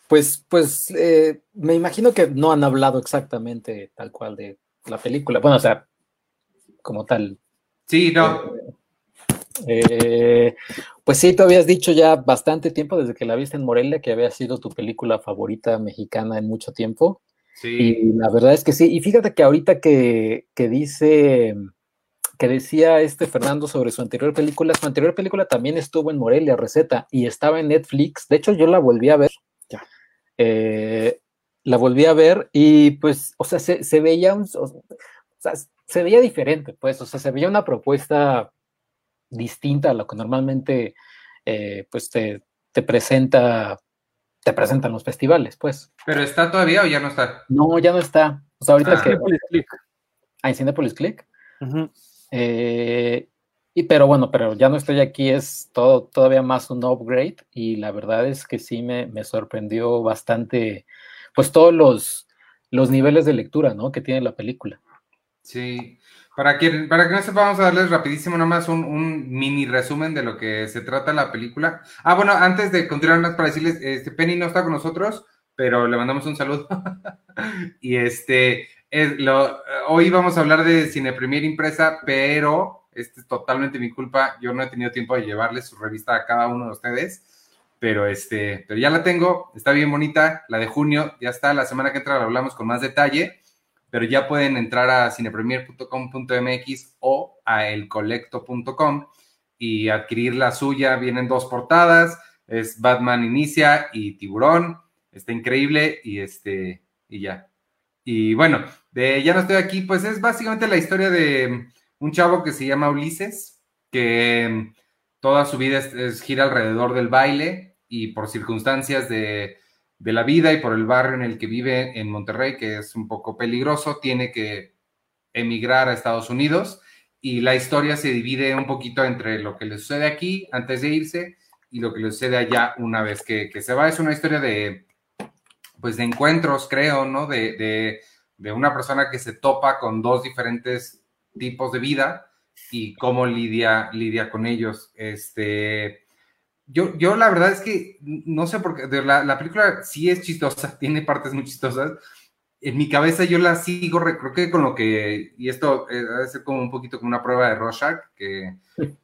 pues, pues eh, me imagino que no han hablado exactamente tal cual de la película. Bueno, o sea, como tal, Sí, no. Eh, pues sí, tú habías dicho ya bastante tiempo desde que la viste en Morelia que había sido tu película favorita mexicana en mucho tiempo. Sí. Y la verdad es que sí. Y fíjate que ahorita que, que dice, que decía este Fernando sobre su anterior película, su anterior película también estuvo en Morelia, Receta, y estaba en Netflix. De hecho, yo la volví a ver. Ya. Eh, la volví a ver y pues, o sea, se, se veía un, o sea, se veía diferente, pues, o sea, se veía una propuesta distinta a lo que normalmente, eh, pues, te, te, presenta, te presentan los festivales, pues. ¿Pero está todavía o ya no está? No, ya no está. O sea, ahorita ah, que... Click. Ah, en Cinepolis Click. Eh, y pero bueno, pero ya no estoy aquí, es todo, todavía más un upgrade y la verdad es que sí me, me sorprendió bastante, pues todos los, los niveles de lectura, ¿no? Que tiene la película. Sí, para que, para que no sepa, vamos a darles rapidísimo nomás un, un mini resumen de lo que se trata la película. Ah, bueno, antes de continuar, más para decirles, este Penny no está con nosotros, pero le mandamos un saludo. y este, es lo, hoy vamos a hablar de Cine Premier Impresa, pero este es totalmente mi culpa. Yo no he tenido tiempo de llevarles su revista a cada uno de ustedes, pero este, pero ya la tengo, está bien bonita, la de junio, ya está, la semana que entra la hablamos con más detalle pero ya pueden entrar a cinepremier.com.mx o a elcolecto.com y adquirir la suya. Vienen dos portadas, es Batman Inicia y Tiburón. Está increíble y este y ya. Y bueno, ya no estoy aquí, pues es básicamente la historia de un chavo que se llama Ulises, que toda su vida es, gira alrededor del baile y por circunstancias de, de la vida y por el barrio en el que vive en Monterrey, que es un poco peligroso, tiene que emigrar a Estados Unidos y la historia se divide un poquito entre lo que le sucede aquí antes de irse y lo que le sucede allá una vez que, se va. Es una historia de, pues, de encuentros, creo, ¿no? De, una persona que se topa con dos diferentes tipos de vida y cómo lidia, lidia con ellos. Este, yo, yo la verdad es que no sé por qué, la, la película sí es chistosa, tiene partes muy chistosas, en mi cabeza yo la sigo, creo que con lo que, y esto eh, debe ser como un poquito como una prueba de Rorschach, que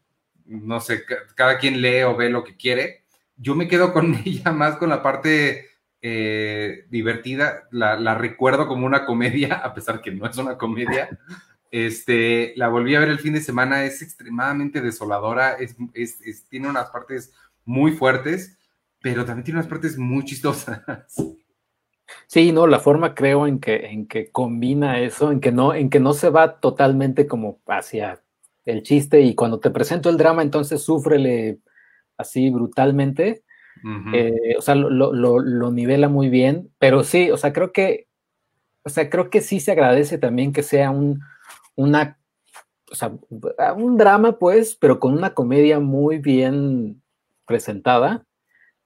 no sé, cada quien lee o ve lo que quiere. Yo me quedo con ella más con la parte eh, divertida, la, recuerdo como una comedia, a pesar que no es una comedia. Este, la volví a ver el fin de semana, es extremadamente desoladora, es, tiene unas partes muy fuertes, pero también tiene unas partes muy chistosas. Sí, no, la forma creo en que, en que combina eso, en que no, en que no se va totalmente como hacia el chiste y cuando te presento el drama, entonces súfrele así brutalmente. Eh, o sea, lo, nivela muy bien, pero sí, o sea, creo que, o sea, creo que sí se agradece también que sea un, una, o sea, un drama, pues, pero con una comedia muy bien presentada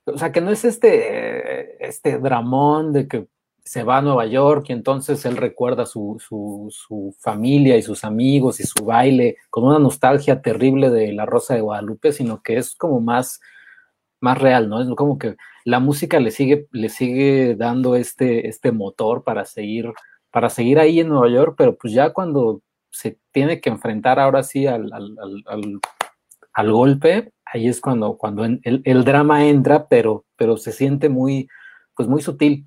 o sea, que no es este, este dramón de que se va a Nueva York y entonces él recuerda su, su, familia y sus amigos y su baile con una nostalgia terrible de La Rosa de Guadalupe, sino que es como más, más real, ¿no? Es como que la música le sigue, le sigue dando este, este motor para seguir, para seguir ahí en Nueva York, pero pues ya cuando se tiene que enfrentar ahora sí al golpe, ahí es cuando, cuando el, drama entra, pero, pero se siente muy, pues muy sutil.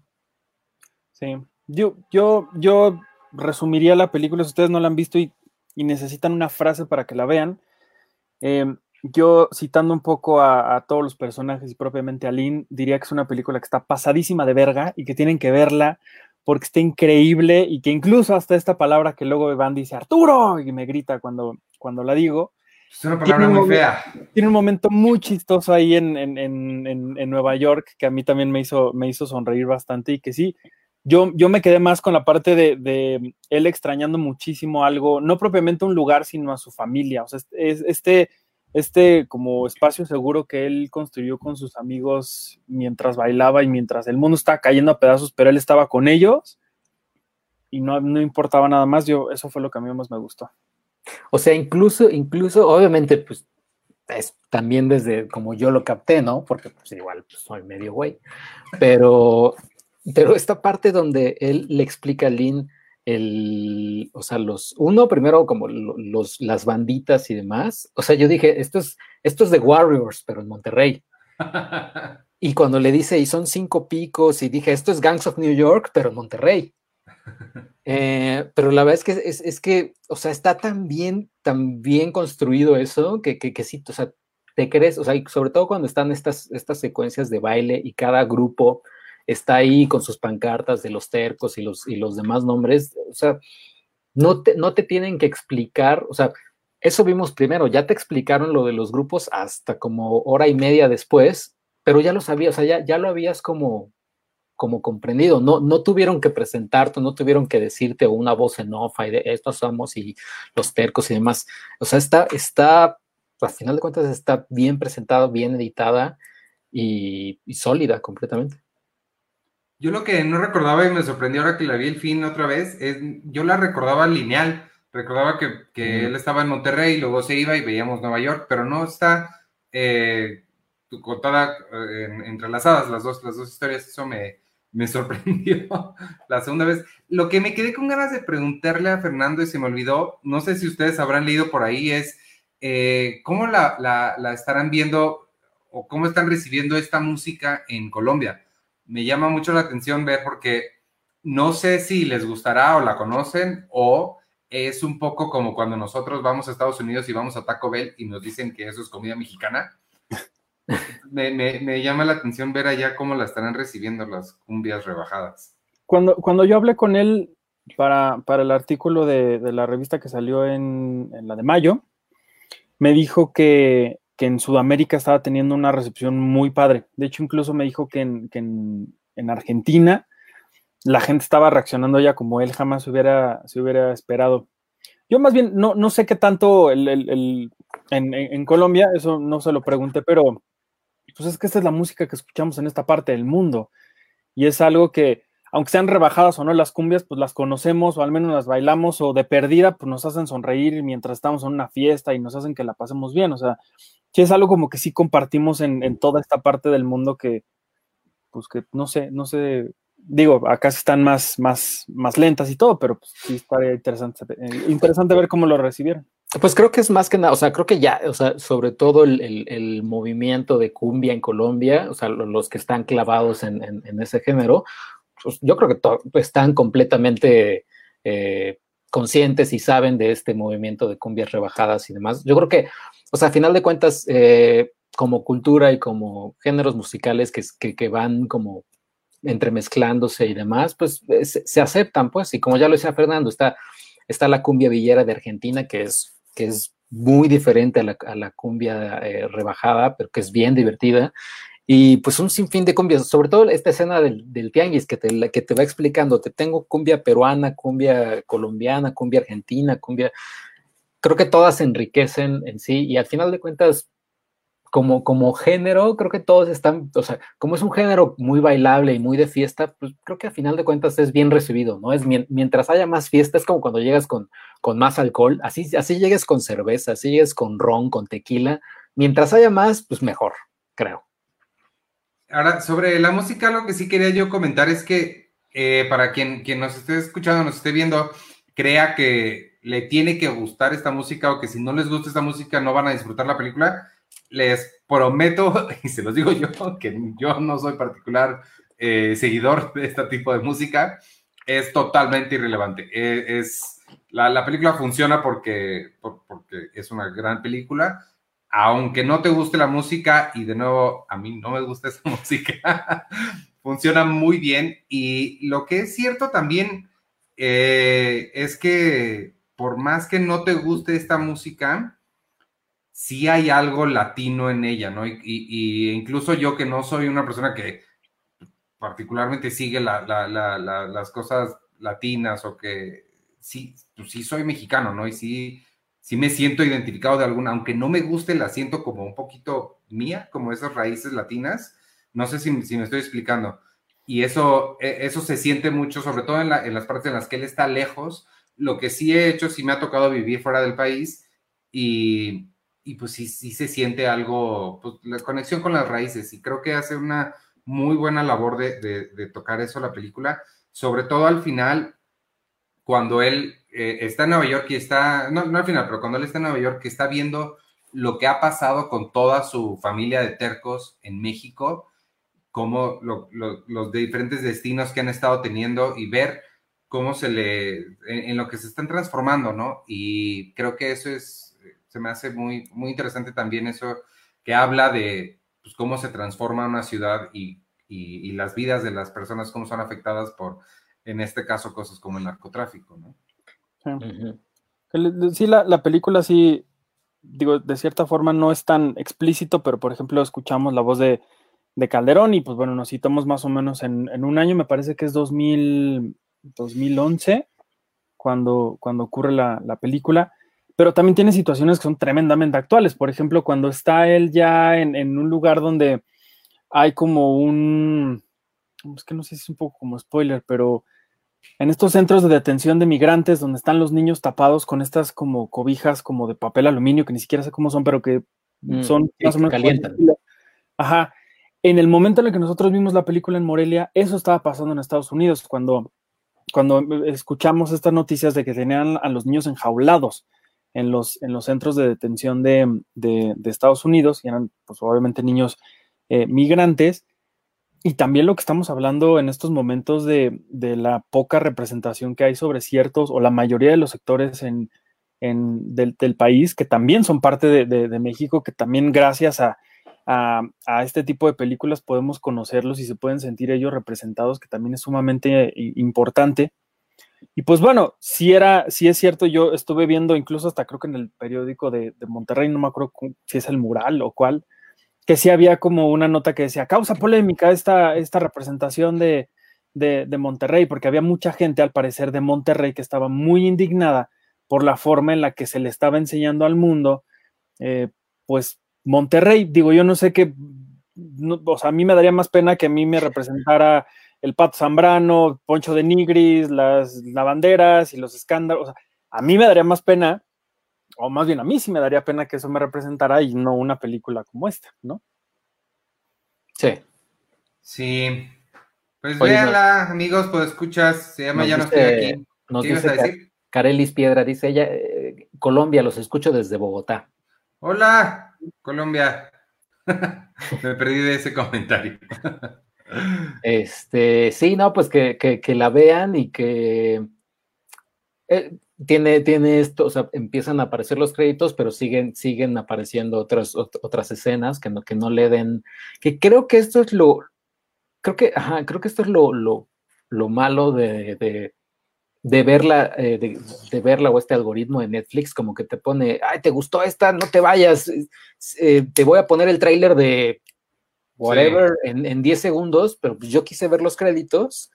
Sí, yo, yo, yo resumiría la película, si ustedes no la han visto y, necesitan una frase para que la vean. Eh, yo, citando un poco a, todos los personajes y propiamente a Lynn, diría que es una película que está pasadísima de verga y que tienen que verla porque está increíble y que incluso hasta esta palabra que luego Van dice Arturo y me grita cuando, cuando la digo, es una palabra muy fea. Tiene un momento muy chistoso ahí en, en, en, en, Nueva York que a mí también me hizo, me hizo sonreír bastante y que sí, yo, yo me quedé más con la parte de, de, él extrañando muchísimo algo, no propiamente un lugar, sino a su familia. O sea, es, este, este como espacio seguro que él construyó con sus amigos mientras bailaba y mientras el mundo estaba cayendo a pedazos, pero él estaba con ellos y no, no importaba nada más. Yo, eso fue lo que a mí más me gustó. O sea, incluso, incluso, obviamente, pues es también desde como yo lo capté, ¿no? Porque pues igual pues, soy medio güey. Pero, pero esta parte donde él le explica a Lynn el, o sea, los, uno primero como los, las banditas y demás. O sea, yo dije, esto es, esto es de Warriors, pero en Monterrey. Y cuando le dice, y son cinco picos, y dije, esto es Gangs of New York, pero en Monterrey. Eh, pero la verdad es que, es, que, o sea, está tan bien, tan bien construido eso que, que, que sí, o sea, te crees, o sea, sobre todo cuando están estas, estas secuencias de baile y cada grupo está ahí con sus pancartas de los tercos y los, y los demás nombres, o sea, no te, no te tienen que explicar, o sea, eso vimos primero, ya te explicaron lo de los grupos hasta como hora y media después, pero ya lo sabías, o sea, ya, ya lo habías como, como comprendido, no, no tuvieron que presentarte, no tuvieron que decirte una voz en off y de estos somos y los tercos y demás. O sea, está, está, al final de cuentas, está bien presentada, bien editada y, sólida completamente. Yo lo que no recordaba y me sorprendió ahora que la vi el fin otra vez, es, yo la recordaba lineal, recordaba que, él estaba en Monterrey, y luego se iba y veíamos Nueva York, pero no está eh, contada, eh, entrelazadas las dos, las dos historias, eso me, me sorprendió la segunda vez. Lo que me quedé con ganas de preguntarle a Fernando y se me olvidó, no sé si ustedes habrán leído por ahí, es eh, cómo la, estarán viendo o cómo están recibiendo esta música en Colombia. Me llama mucho la atención ver porque no sé si les gustará o la conocen o es un poco como cuando nosotros vamos a Estados Unidos y vamos a Taco Bell y nos dicen que eso es comida mexicana me, llama la atención ver allá cómo la estarán recibiendo las cumbias rebajadas. Cuando, cuando yo hablé con él para, el artículo de, la revista que salió en, la de mayo, me dijo que, que en Sudamérica estaba teniendo una recepción muy padre. De hecho, incluso me dijo que en, que en, en Argentina la gente estaba reaccionando ya como él jamás hubiera, se hubiera esperado. Yo más bien no, no sé qué tanto el, el, en, en, Colombia, eso no se lo pregunté, pero pues es que esta es la música que escuchamos en esta parte del mundo. Y es algo que, aunque sean rebajadas o no las cumbias, pues las conocemos o al menos las bailamos o de perdida, pues nos hacen sonreír mientras estamos en una fiesta y nos hacen que la pasemos bien. O sea, sí es algo como que sí compartimos en, en toda esta parte del mundo que, pues que no sé, no sé, digo, acá están más, más, más lentas y todo, pero pues, sí estaría interesante, eh, interesante ver cómo lo recibieron. Pues creo que es más que nada, o sea, creo que ya, o sea, sobre todo el, el, movimiento de cumbia en Colombia, o sea, los que están clavados en, en, ese género, pues yo creo que están completamente eh, conscientes y saben de este movimiento de cumbias rebajadas y demás. Yo creo que, o sea, a final de cuentas, eh, como cultura y como géneros musicales que, que, que van como entremezclándose y demás, pues eh, se, se, aceptan, pues, y como ya lo decía Fernando, está, está la cumbia villera de Argentina, que es, que es muy diferente a la, a la cumbia eh, rebajada, pero que es bien divertida, y pues un sinfín de cumbias, sobre todo esta escena del, del tianguis que te, que te va explicando, te tengo cumbia peruana, cumbia colombiana, cumbia argentina, cumbia, creo que todas enriquecen en sí, y al final de cuentas, como, como género, creo que todos están, o sea, como es un género muy bailable y muy de fiesta, pues creo que a final de cuentas es bien recibido, ¿no? Es mientras haya más fiesta, es como cuando llegas con, con más alcohol, así, así llegues con cerveza, así llegues con ron, con tequila, mientras haya más, pues mejor, creo. Ahora, sobre la música, lo que sí quería yo comentar es que eh, para quien, quien nos esté escuchando, nos esté viendo, crea que le tiene que gustar esta música o que si no les gusta esta música no van a disfrutar la película les prometo, y se los digo yo, que yo no soy particular eh, seguidor de este tipo de música, es totalmente irrelevante. Eh, es, la, la, película funciona porque, por, porque es una gran película, aunque no te guste la música, y de nuevo, a mí no me gusta esa música, funciona muy bien. Y lo que es cierto también eh, es que por más que no te guste esta música, sí hay algo latino en ella, ¿no? Y, y, incluso yo que no soy una persona que particularmente sigue la, la, la, las cosas latinas o que sí, pues sí soy mexicano, ¿no? Y sí, sí me siento identificado de alguna, aunque no me guste, la siento como un poquito mía, como esas raíces latinas. No sé si, si me estoy explicando. Y eso, e, eso se siente mucho, sobre todo en, en las partes en las que él está lejos. Lo que sí he hecho, sí me ha tocado vivir fuera del país y, y pues sí, sí se siente algo, pues la conexión con las raíces y creo que hace una muy buena labor de, de, de tocar eso la película, sobre todo al final, cuando él eh, está en Nueva York y está, no, no al final, pero cuando él está en Nueva York, está viendo lo que ha pasado con toda su familia de tercos en México, como lo, lo, los diferentes destinos que han estado teniendo y ver cómo se le, en, en lo que se están transformando, ¿no? Y creo que eso es se me hace muy, muy interesante también eso que habla de pues, cómo se transforma una ciudad y, y, y, las vidas de las personas, cómo son afectadas por, en este caso, cosas como el narcotráfico, ¿no? Sí, uh -huh. sí la, la, película sí, digo, de cierta forma no es tan explícito, pero por ejemplo escuchamos la voz de, de Calderón y pues bueno, nos citamos más o menos en, en un año, me parece que es 2000, 2011, cuando, cuando ocurre la, la película pero también tiene situaciones que son tremendamente actuales. Por ejemplo, cuando está él ya en, en un lugar donde hay como un, es que no sé si es un poco como spoiler, pero en estos centros de detención de migrantes donde están los niños tapados con estas como cobijas como de papel aluminio que ni siquiera sé cómo son, pero que mm, son más o menos calientan. Ajá. En el momento en el que nosotros vimos la película en Morelia, eso estaba pasando en Estados Unidos cuando cuando escuchamos estas noticias de que tenían a los niños enjaulados en los, en los centros de detención de, de, de Estados Unidos, y eran pues obviamente niños eh, migrantes, y también lo que estamos hablando en estos momentos de, de, la poca representación que hay sobre ciertos o la mayoría de los sectores en, en del, del, país, que también son parte de, de México, que también gracias a, a, a, este tipo de películas podemos conocerlos y se pueden sentir ellos representados, que también es sumamente importante. Y pues bueno, si era, si es cierto, yo estuve viendo incluso hasta creo que en el periódico de, de Monterrey, no me acuerdo si es el mural o cuál, que sí había como una nota que decía, causa polémica esta, esta representación de, de, Monterrey, porque había mucha gente, al parecer, de Monterrey que estaba muy indignada por la forma en la que se le estaba enseñando al mundo, eh, pues Monterrey, digo, yo no sé qué, o sea, a mí me daría más pena que a mí me representara el Pato Zambrano, Poncho de Nigris, las lavanderas y los escándalos, o sea, a mí me daría más pena, o más bien a mí sí me daría pena que eso me representara y no una película como esta, ¿no? Sí. Sí. Pues Oye, véanla, no. amigos, pues escuchas, se llama Ya no estoy aquí. Nos dice a decir? Carelis Piedra, dice ella, eh, Colombia, los escucho desde Bogotá. Hola, Colombia. Me perdí de ese comentario. este, sí, no, pues que, que, la vean y que eh, tiene, tiene esto, o sea, empiezan a aparecer los créditos, pero siguen, siguen apareciendo otras, otras escenas que no, que no le den, que creo que esto es lo, creo que, ajá, creo que esto es lo, lo, lo malo de, de, verla, eh, de, de, verla o este algoritmo de Netflix, como que te pone, ay, ¿te gustó esta? No te vayas, eh, te voy a poner el tráiler de whatever sí. en, en 10 segundos, pero pues yo quise ver los créditos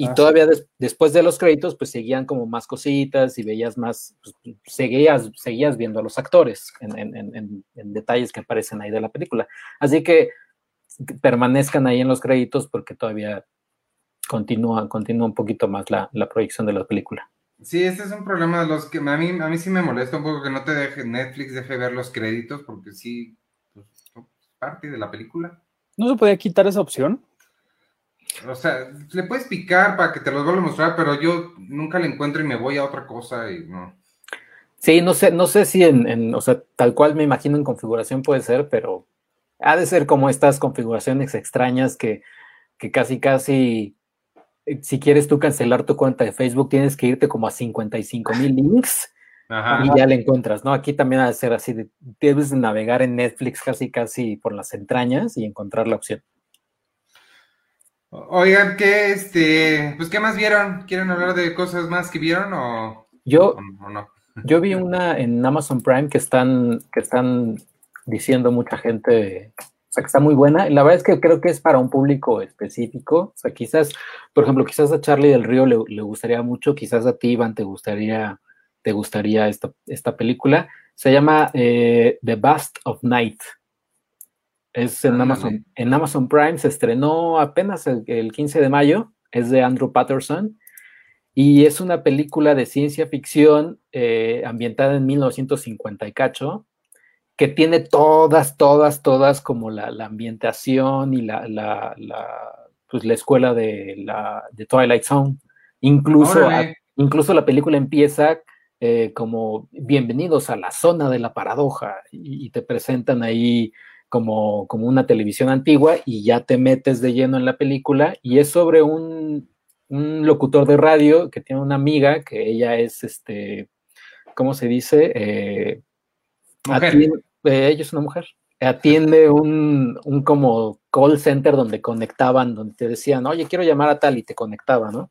y ah, todavía des, después de los créditos, pues seguían como más cositas y veías más, pues, seguías, seguías viendo a los actores en, en, en, en, detalles que aparecen ahí de la película. Así que permanezcan ahí en los créditos porque todavía continúa, continúa un poquito más la, la proyección de la película. Sí, este es un problema de los que a mí, a mí sí me molesta un poco que no te deje, Netflix deje ver los créditos porque sí, pues, parte de la película. ¿No se podía quitar esa opción? O sea, le puedes picar para que te los vuelva a mostrar, pero yo nunca le encuentro y me voy a otra cosa y no. Sí, no sé, no sé si en, en, o sea, tal cual me imagino en configuración puede ser, pero ha de ser como estas configuraciones extrañas que, que casi, casi, si quieres tú cancelar tu cuenta de Facebook, tienes que irte como a 55 mil links Ajá. y ya le encuentras, ¿no? Aquí también ha de ser así, de, debes de navegar en Netflix casi, casi por las entrañas y encontrar la opción. Oigan, ¿qué, este, pues, ¿qué más vieron? ¿Quieren hablar de cosas más que vieron o, yo, o, o no? Yo vi una en Amazon Prime que están, que están diciendo mucha gente, o sea, que está muy buena. La verdad es que creo que es para un público específico. O sea, quizás, por ejemplo, quizás a Charlie del Río le, le gustaría mucho, quizás a ti, Iván, te gustaría, te gustaría esta, esta película. Se llama eh, The Bust of Night. Es en, ah, Amazon, en Amazon Prime, se estrenó apenas el, el, 15 de mayo, es de Andrew Patterson y es una película de ciencia ficción eh, ambientada en 1950 y cacho, que tiene todas, todas, todas como la, la ambientación y la, la, la, pues la escuela de, la, de Twilight Zone. Incluso, a, incluso la película empieza eh, como bienvenidos a la zona de la paradoja y, y te presentan ahí como, como una televisión antigua y ya te metes de lleno en la película y es sobre un, un locutor de radio que tiene una amiga que ella es, este, ¿cómo se dice? Eh, atiende, eh, ella es una mujer. Atiende un, un, como call center donde conectaban, donde te decían, oye, quiero llamar a tal y te conectaba, ¿no?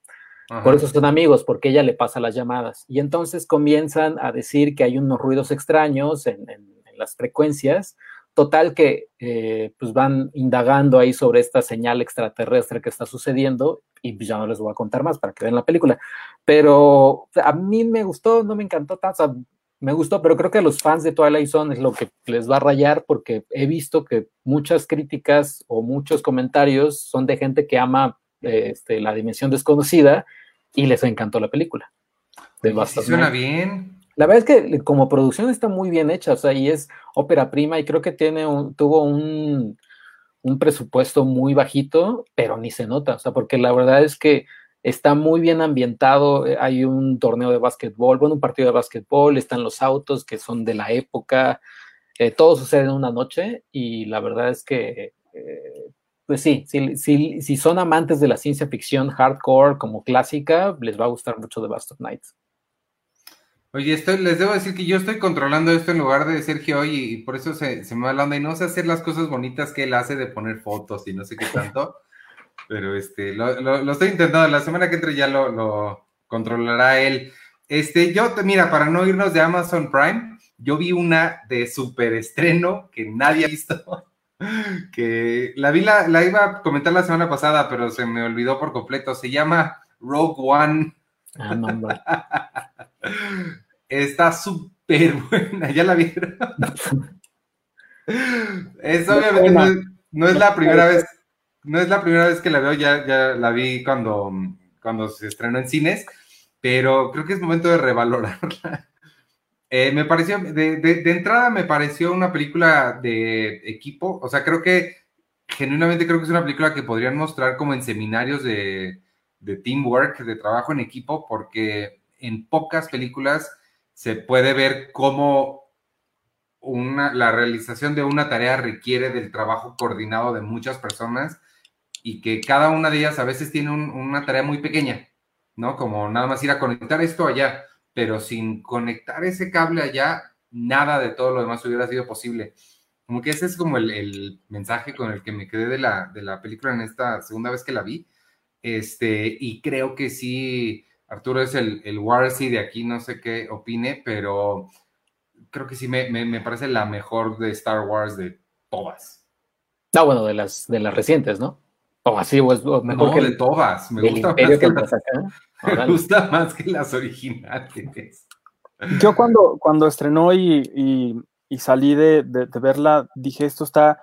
Ajá. Por eso son amigos, porque ella le pasa las llamadas. Y entonces comienzan a decir que hay unos ruidos extraños en, en, en las frecuencias, Total que eh, pues van indagando ahí sobre esta señal extraterrestre que está sucediendo y ya no les voy a contar más para que vean la película. Pero a mí me gustó, no me encantó tanto, o sea, me gustó, pero creo que a los fans de Twilight Zone es lo que les va a rayar porque he visto que muchas críticas o muchos comentarios son de gente que ama eh, este, la dimensión desconocida y les encantó la película. De sí, suena bien. La verdad es que como producción está muy bien hecha, o sea, y es ópera prima y creo que tiene un, tuvo un, un, presupuesto muy bajito, pero ni se nota, o sea, porque la verdad es que está muy bien ambientado, eh, hay un torneo de básquetbol, bueno, un partido de básquetbol, están los autos que son de la época, eh, todo sucede en una noche y la verdad es que, eh, pues sí, si, si, si son amantes de la ciencia ficción hardcore como clásica, les va a gustar mucho The Bust of Nights. Oye, estoy, les debo decir que yo estoy controlando esto en lugar de Sergio hoy y, y por eso se, se, me va la onda y no sé hacer las cosas bonitas que él hace de poner fotos y no sé qué tanto. pero este, lo, lo, lo, estoy intentando. La semana que entre ya lo, lo, controlará él. Este, yo, mira, para no irnos de Amazon Prime, yo vi una de super estreno que nadie ha visto, que la vi, la, la iba a comentar la semana pasada, pero se me olvidó por completo. Se llama Rogue One. Ah, no. Está súper buena, ¿ya la vieron? es obviamente no es, no es la primera vez, no es la primera vez que la veo, ya, ya la vi cuando, cuando se estrenó en cines, pero creo que es momento de revalorarla. Eh, me pareció, de, de, entrada me pareció una película de equipo, o sea, creo que genuinamente creo que es una película que podrían mostrar como en seminarios de, de teamwork, de trabajo en equipo, porque en pocas películas se puede ver cómo una, la realización de una tarea requiere del trabajo coordinado de muchas personas y que cada una de ellas a veces tiene un, una tarea muy pequeña, ¿no? Como nada más ir a conectar esto allá, pero sin conectar ese cable allá, nada de todo lo demás hubiera sido posible. Como que ese es como el, el mensaje con el que me quedé de la, de la película en esta segunda vez que la vi. Este, y creo que sí, Arturo es el, el Warsi de aquí, no sé qué opine, pero creo que sí me, me, me, parece la mejor de Star Wars de todas. No, bueno, de las, de las recientes, ¿no? O así, o es mejor no, que de todas. Me gusta, más que que. Me gusta más que las originales. Yo cuando, cuando estrenó y, y, y salí de, de, de, verla, dije, esto está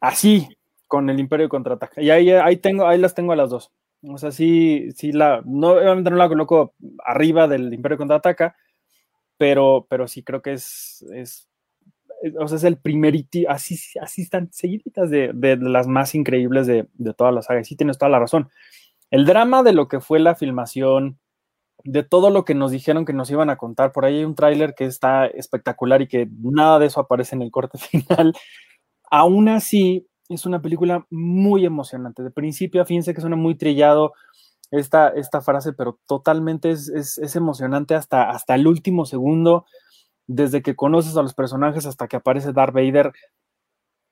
así con el Imperio Contraataca. Y ahí, ahí, tengo, ahí las tengo a las dos. O sea, sí, sí la, no, obviamente no la coloco arriba del Imperio Contraataca, pero, pero sí creo que es, es, o sea, es el primerito, así, así están seguiditas de, de, de las más increíbles de, de todas las sagas. Sí tienes toda la razón. El drama de lo que fue la filmación, de todo lo que nos dijeron que nos iban a contar, por ahí hay un tráiler que está espectacular y que nada de eso aparece en el corte final. Aún así, es una película muy emocionante. De principio a fin, sé que suena muy trillado esta, esta frase, pero totalmente es, es, es, emocionante hasta, hasta el último segundo, desde que conoces a los personajes hasta que aparece Darth Vader.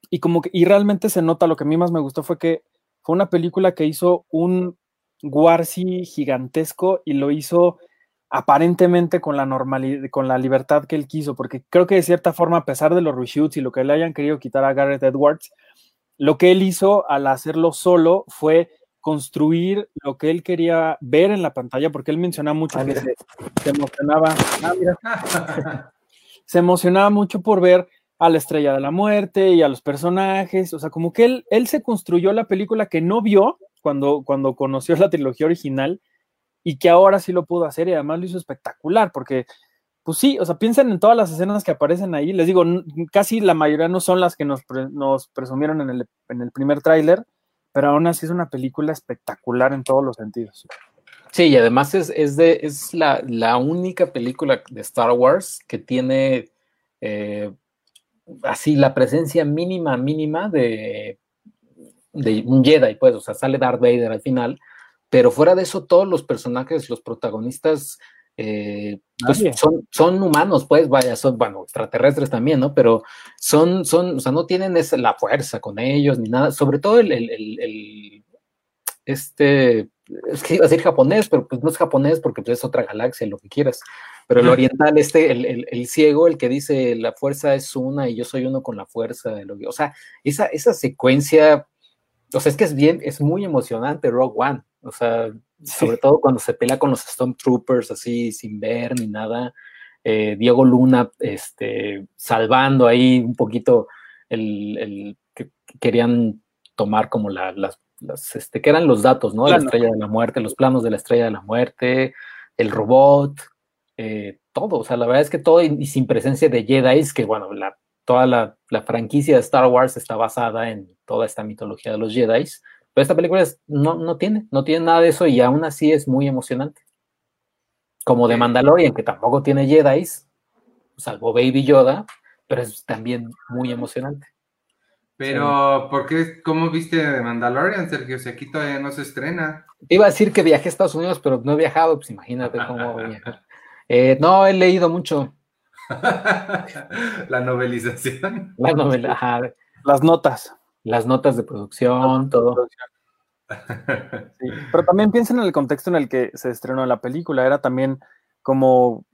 Y como que, y realmente se nota, lo que a mí más me gustó fue que fue una película que hizo un Gigantesco y lo hizo aparentemente con la normalidad, con la libertad que él quiso, porque creo que de cierta forma, a pesar de los reshoots y lo que le hayan querido quitar a Gareth Edwards, lo que él hizo al hacerlo solo fue construir lo que él quería ver en la pantalla, porque él menciona mucho Ah, que se, se emocionaba, ah, mira, se emocionaba mucho por ver a la estrella de la muerte y a los personajes, o sea, como que él, él se construyó la película que no vio cuando, cuando conoció la trilogía original y que ahora sí lo pudo hacer y además lo hizo espectacular, porque pues sí, o sea, piensen en todas las escenas que aparecen ahí, les digo, casi la mayoría no son las que nos, nos presumieron en el, en el primer tráiler, pero aún así es una película espectacular en todos los sentidos. Sí, y además es, es, de, es la, la única película de Star Wars que tiene eh, así la presencia mínima, mínima de, de un Jedi, pues, o sea, sale Darth Vader al final, pero fuera de eso, todos los personajes, los protagonistas, eh, pues son, son humanos, pues, vaya, son, bueno, extraterrestres también, ¿no? Pero son, son, o sea, no tienen esa, la fuerza con ellos ni nada, sobre todo el, el, el, el este, es que iba a decir japonés, pero pues no es japonés porque pues, es otra galaxia, lo que quieras. Pero el oriental, este, el, el, el, ciego, el que dice la fuerza es una y yo soy uno con la fuerza. Lo, o sea, esa, esa secuencia, o sea, es que es bien, es muy emocionante Rogue One. O sea, sobre sí. todo cuando se pelea con los Stormtroopers así sin ver ni nada. Eh, Diego Luna, este, salvando ahí un poquito el, el que querían tomar como la, las las, este, que eran los datos, ¿no? De la estrella de la muerte, los planos de la estrella de la muerte, el robot, eh, todo. O sea, la verdad es que todo, y, y sin presencia de Jedi, que bueno, la, toda la, la, franquicia de Star Wars está basada en toda esta mitología de los Jedi. Pero esta película es, no, no tiene, no tiene nada de eso y aún así es muy emocionante. Como de Mandalorian, que tampoco tiene Jedi, salvo Baby Yoda, pero es también muy emocionante. Pero, sí. ¿por qué? ¿Cómo viste de Mandalorian, Sergio? Si aquí todavía no se estrena. Iba a decir que viajé a Estados Unidos, pero no he viajado, pues imagínate cómo viajar. Eh, no, he leído mucho. La novelización. La novela, ajá. Las notas. Las notas de producción, todo. pero también piensen en el contexto en el que se estrenó la película. Era también como,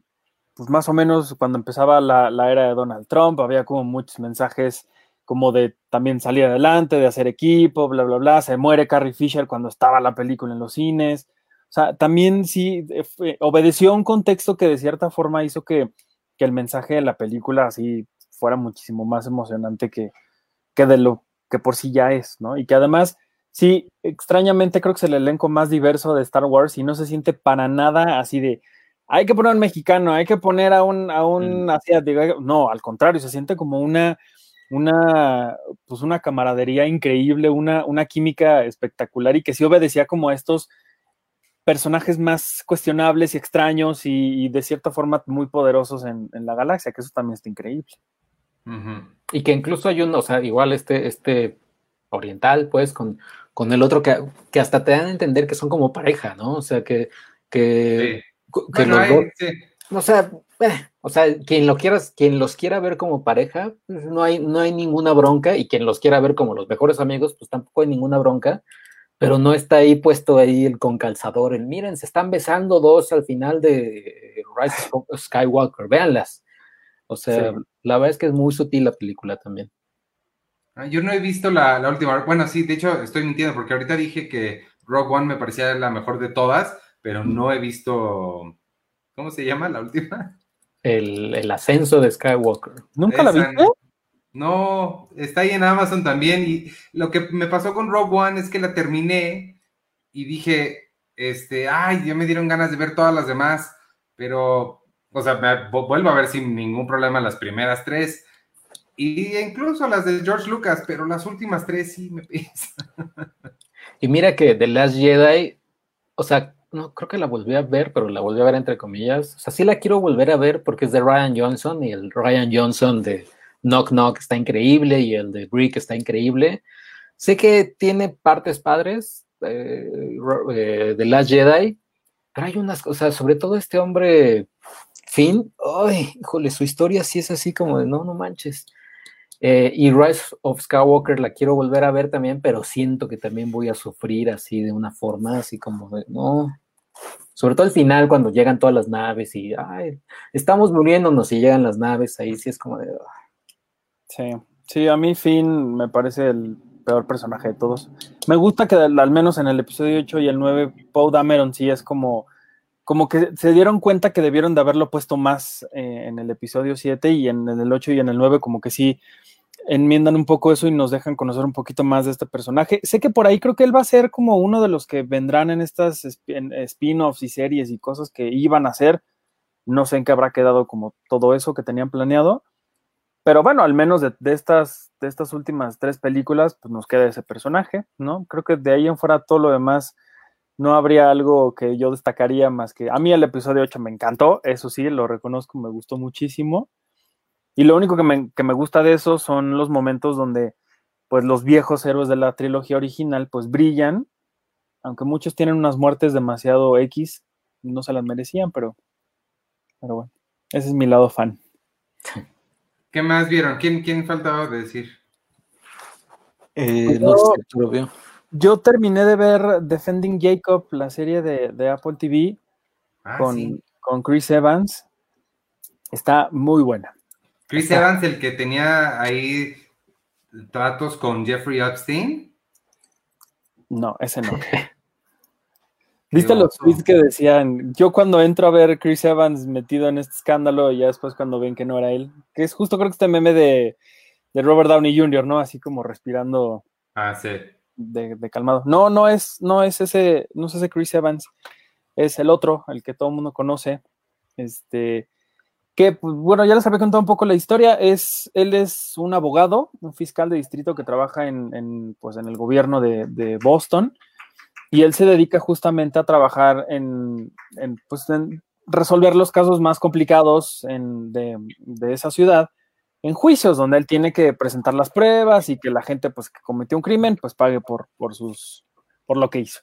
pues más o menos cuando empezaba la, la era de Donald Trump, había como muchos mensajes como de también salir adelante, de hacer equipo, bla, bla, bla. Se muere Carrie Fisher cuando estaba la película en los cines. O sea, también sí eh, obedeció a un contexto que de cierta forma hizo que, que, el mensaje de la película así fuera muchísimo más emocionante que, que de lo que por sí ya es, ¿no? Y que además, sí, extrañamente creo que es el elenco más diverso de Star Wars y no se siente para nada así de, hay que poner a un mexicano, hay que poner a un, a un asiático. No, al contrario, se siente como una una, pues una camaradería increíble, una, una química espectacular y que sí obedecía como a estos personajes más cuestionables y extraños y, de cierta forma muy poderosos en, la galaxia, que eso también está increíble. Y que incluso hay uno, o sea, igual este, este oriental, pues, con, con el otro que, que, hasta te dan a entender que son como pareja, ¿no? O sea, que, que, o sea, eh, o sea, quien lo quieras, quien los quiera ver como pareja, pues, no hay, no hay ninguna bronca, y quien los quiera ver como los mejores amigos, pues tampoco hay ninguna bronca, pero no está ahí puesto ahí el con calzador, el miren, se están besando dos al final de Rise of Skywalker, véanlas. O sea, la verdad es que es muy sutil la película también. Ah, yo no he visto la, la, última. Bueno, sí, de hecho estoy mintiendo porque ahorita dije que Rogue One me parecía la mejor de todas, pero no he visto ¿Cómo se llama la última? El, ascenso de Skywalker. ¿Nunca la viste? No, está ahí en Amazon también. Y lo que me pasó con Rogue One es que la terminé y dije, este, ay, ya me dieron ganas de ver todas las demás, pero, o sea, vuelvo a ver sin ningún problema las primeras tres. Y incluso las de George Lucas, pero las últimas tres sí me piensan. Y mira que The Last Jedi, o sea, no, creo que la volví a ver, pero la volví a ver entre comillas. O sea, sí la quiero volver a ver porque es de Ryan Johnson y el Ryan Johnson de Knock Knock está increíble y el de Brick está increíble. Sé que tiene partes padres eh, eh, de Last Jedi, pero hay unas cosas, sobre todo este hombre Finn, ay, híjole, su historia sí es así como de no, no manches. Eh, y Rise of Skywalker la quiero volver a ver también, pero siento que también voy a sufrir así de una forma, así como de, no, sobre todo al final, cuando llegan todas las naves y ay, estamos muriéndonos y llegan las naves, ahí sí es como de. Sí, sí, a mí Finn me parece el peor personaje de todos. Me gusta que al menos en el episodio 8 y el 9, Poe Dameron sí es como, como que se dieron cuenta que debieron de haberlo puesto más eh, en el episodio 7 y en, el 8 y en el 9 como que sí enmiendan un poco eso y nos dejan conocer un poquito más de este personaje. Sé que por ahí creo que él va a ser como uno de los que vendrán en estas spin-offs y series y cosas que iban a hacer. No sé en qué habrá quedado como todo eso que tenían planeado. Pero bueno, al menos de, estas, de estas últimas tres películas, pues nos queda ese personaje, ¿no? Creo que de ahí en fuera todo lo demás no habría algo que yo destacaría más que a mí el episodio 8 me encantó, eso sí, lo reconozco, me gustó muchísimo. Y lo único que me, gusta de eso son los momentos donde pues los viejos héroes de la trilogía original pues brillan, aunque muchos tienen unas muertes demasiado X, no se las merecían, pero, pero bueno, ese es mi lado fan. ¿Qué más vieron? ¿Quién, quién faltaba de decir? Eh, no sé, yo terminé de ver Defending Jacob, la serie de, Apple TV, ah, con, con Chris Evans. Está muy buena. Chris Evans, el que tenía ahí tratos con Jeffrey Epstein. No, ese no. ¿Viste los tweets que decían? Yo cuando entro a ver Chris Evans metido en este escándalo y ya después cuando ven que no era él, que es justo creo que este meme de, Robert Downey Jr., ¿no? Así como respirando. Ah, sí. De, de, calmado. No, no es, no es ese, no es ese Chris Evans, es el otro, el que todo el mundo conoce. Este, que, pues, bueno, ya les había contado un poco la historia, es, él es un abogado, un fiscal de distrito que trabaja en, pues, en el gobierno de, Boston, y él se dedica justamente a trabajar en, pues, resolver los casos más complicados de, esa ciudad, en juicios, donde él tiene que presentar las pruebas y que la gente pues, que cometió un crimen, pues pague por, por, sus, por lo que hizo.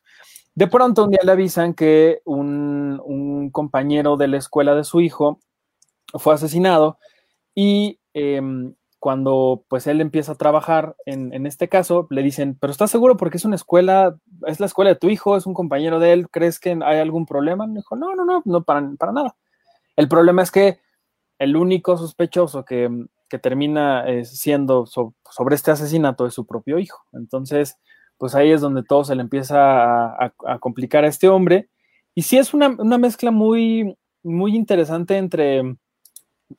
De pronto un día le avisan que un, compañero de la escuela de su hijo fue asesinado y em, cuando pues él empieza a trabajar en, en, este caso, le dicen, pero ¿estás seguro porque es una escuela, es la escuela de tu hijo, es un compañero de él, ¿crees que hay algún problema? Me dijo, no, no, no, no, para, para nada. El problema es que el único sospechoso que, que termina eh, siendo so, sobre este asesinato es su propio hijo. Entonces, pues ahí es donde todo se le empieza a, a, a complicar a este hombre. Y sí es una, una mezcla muy, muy interesante entre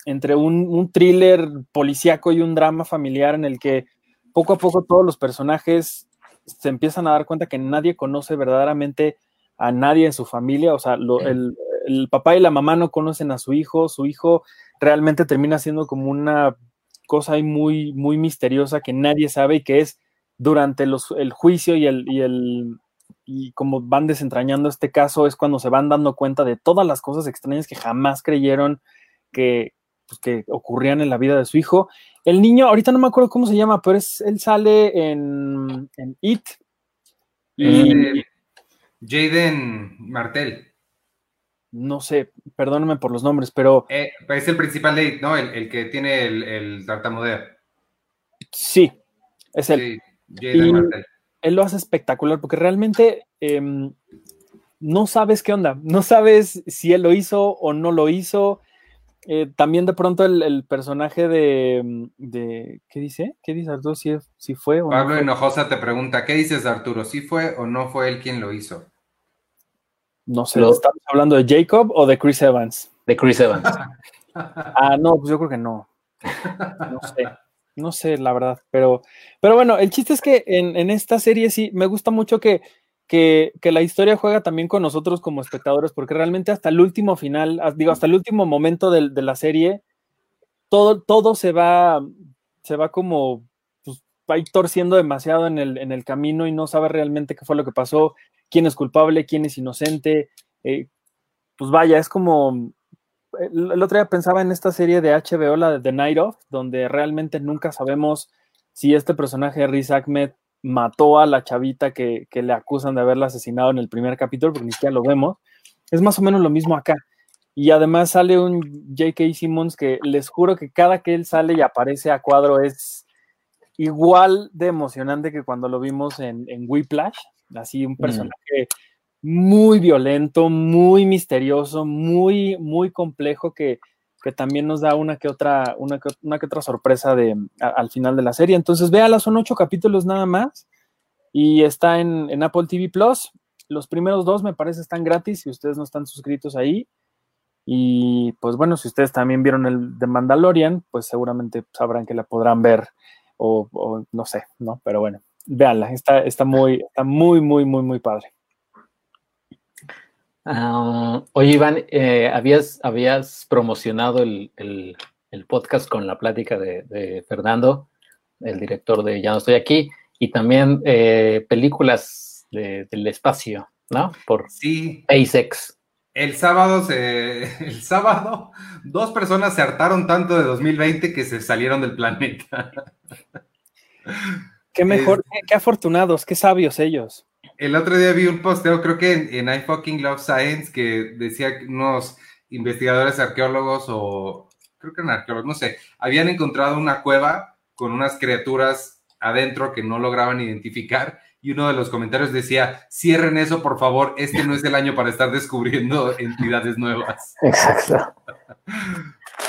entre un, un thriller policíaco y un drama familiar en el que poco a poco todos los personajes se empiezan a dar cuenta que nadie conoce verdaderamente a nadie en su familia, o sea, lo, el, el, papá y la mamá no conocen a su hijo, su hijo realmente termina siendo como una cosa ahí muy, muy misteriosa que nadie sabe y que es durante los, el juicio y el, y el y como van desentrañando este caso es cuando se van dando cuenta de todas las cosas extrañas que jamás creyeron que, pues, que ocurrían en la vida de su hijo. El niño, ahorita no me acuerdo cómo se llama, pero es, él sale en, en It. Y, eh, Jaden Martel. No sé, perdóname por los nombres, pero. Eh, es el principal de It, ¿no? El, el que tiene el, el, tartamudeo. Sí, es él. Sí, Jaden Martel. Él lo hace espectacular porque realmente eh, no sabes qué onda, no sabes si él lo hizo o no lo hizo. Eh, también de pronto el, el personaje de, de, ¿Qué dice? ¿Qué dice Arturo? ¿Si, si fue o Pablo no fue? Hinojosa te pregunta, ¿qué dices Arturo? ¿Sí fue o no fue él quien lo hizo? No sé, lo... ¿estamos hablando de Jacob o de Chris Evans? De Chris Evans. ah, no, pues yo creo que no. No sé. No sé, la verdad. Pero, pero bueno, el chiste es que en, en esta serie sí me gusta mucho que que, que, la historia juega también con nosotros como espectadores, porque realmente hasta el último final, digo, hasta el último momento de, de la serie, todo, todo se va, se va como, pues, va torciendo demasiado en el, en el camino y no sabe realmente qué fue lo que pasó, quién es culpable, quién es inocente. Eh, pues vaya, es como, el, el, otro día pensaba en esta serie de HBO, la de The Night Of, donde realmente nunca sabemos si este personaje, Riz Ahmed, mató a la chavita que, que, le acusan de haberla asesinado en el primer capítulo, porque ni siquiera lo vemos. Es más o menos lo mismo acá. Y además sale un J.K. Simmons que les juro que cada que él sale y aparece a cuadro es igual de emocionante que cuando lo vimos en, en Whiplash. Así un personaje mm. muy violento, muy misterioso, muy, muy complejo que, que también nos da una que otra, una que, otra sorpresa de, al final de la serie. Entonces, véala, son ocho capítulos nada más y está en, en, Apple TV Plus. Los primeros dos me parece están gratis si ustedes no están suscritos ahí. Y pues bueno, si ustedes también vieron el de Mandalorian, pues seguramente sabrán que la podrán ver o, o no sé, ¿no? Pero bueno, véanla, está, está, muy, está muy, muy, muy, muy padre. Uh, oye, Iván, eh, habías, habías promocionado el, el, el, podcast con la plática de, de, Fernando, el director de Ya no estoy aquí, y también eh, películas de, del espacio, ¿no? Por sí. SpaceX. El sábado, se, el sábado, dos personas se hartaron tanto de 2020 que se salieron del planeta. Qué mejor, es... qué, qué afortunados, qué sabios ellos. El otro día vi un posteo, creo que en, en I Fucking Love Science, que decía que unos investigadores arqueólogos o creo que eran arqueólogos, no sé, habían encontrado una cueva con unas criaturas adentro que no lograban identificar y uno de los comentarios decía, cierren eso por favor, este no es el año para estar descubriendo entidades nuevas. Exacto.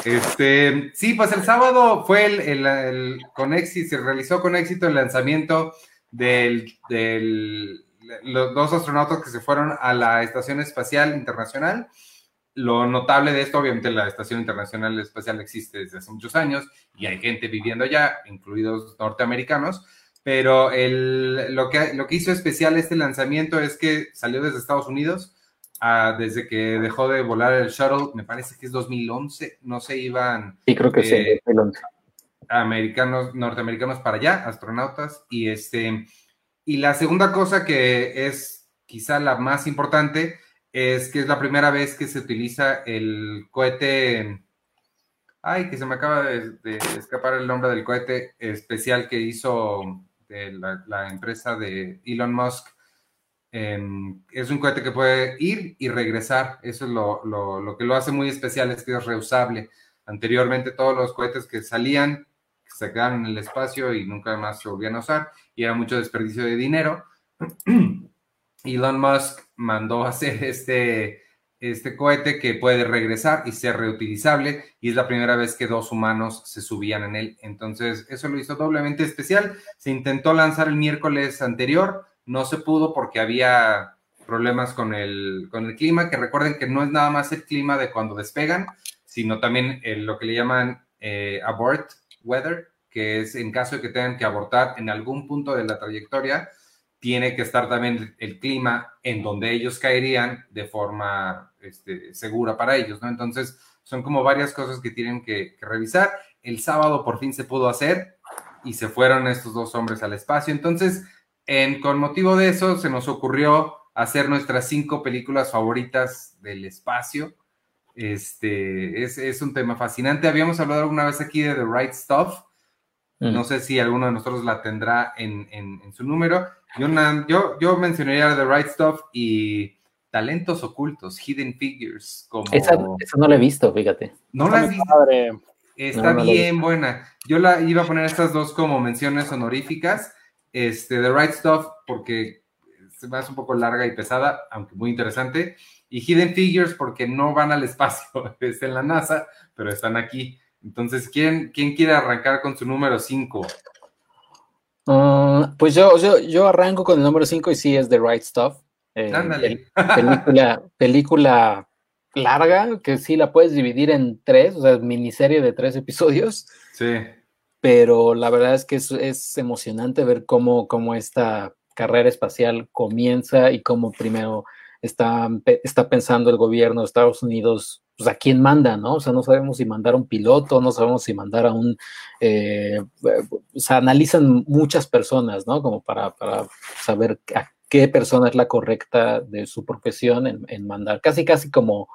Este, sí, pues el sábado fue el, el, el con éxito, se realizó con éxito el lanzamiento del, del los dos astronautas que se fueron a la Estación Espacial Internacional. Lo notable de esto, obviamente, la Estación Internacional Espacial existe desde hace muchos años y hay gente viviendo allá, incluidos norteamericanos, pero el, lo, que, lo que hizo especial este lanzamiento es que salió desde Estados Unidos, uh, desde que dejó de volar el shuttle, me parece que es 2011, no se iban. Sí, creo que eh, sí, 2011. Americanos, norteamericanos para allá, astronautas, y este y la segunda cosa que es quizá la más importante es que es la primera vez que se utiliza el cohete, ay, que se me acaba de, de escapar el nombre del cohete especial que hizo la, la, empresa de Elon Musk. Eh, es un cohete que puede ir y regresar, eso es lo, lo que lo hace muy especial, es que es reusable. Anteriormente todos los cohetes que salían se quedaron en el espacio y nunca más se volvían a usar y era mucho desperdicio de dinero. Elon Musk mandó hacer este, este cohete que puede regresar y ser reutilizable y es la primera vez que dos humanos se subían en él. Entonces, eso lo hizo doblemente especial. Se intentó lanzar el miércoles anterior, no se pudo porque había problemas con el, con el clima, que recuerden que no es nada más el clima de cuando despegan, sino también lo que le llaman eh, abort weather, que es en caso de que tengan que abortar en algún punto de la trayectoria, tiene que estar también el clima en donde ellos caerían de forma este, segura para ellos, ¿no? Entonces, son como varias cosas que tienen que, revisar. El sábado por fin se pudo hacer y se fueron estos dos hombres al espacio. Entonces, en, con motivo de eso, se nos ocurrió hacer nuestras cinco películas favoritas del espacio. Este, es, es un tema fascinante. Habíamos hablado alguna vez aquí de The Right Stuff. No mm. sé si alguno de nosotros la tendrá en, en, en su número. Yo, yo, yo mencionaría The Right Stuff y Talentos Ocultos, Hidden Figures. Como... Esa, no la he visto, fíjate. No la has visto. Está bien buena. Yo la iba a poner estas dos como menciones honoríficas. Este, The Right Stuff, porque se me hace un poco larga y pesada, aunque muy interesante. Y Hidden Figures, porque no van al espacio, es en la NASA, pero están aquí. Entonces, ¿quién, quién quiere arrancar con su número 5? Ah, pues yo, yo, yo, arranco con el número 5 y sí es The Right Stuff. Eh, película, película larga, que sí la puedes dividir en tres, o sea, miniserie de tres episodios. Sí. Pero la verdad es que es, es emocionante ver cómo, cómo esta carrera espacial comienza y cómo primero está, está pensando el gobierno de Estados Unidos pues a quién manda, ¿no? O sea, no sabemos si mandar a un piloto, no sabemos si mandar a un, eh, o sea, analizan muchas personas, ¿no? Como para, saber a qué persona es la correcta de su profesión en, mandar, casi, casi como,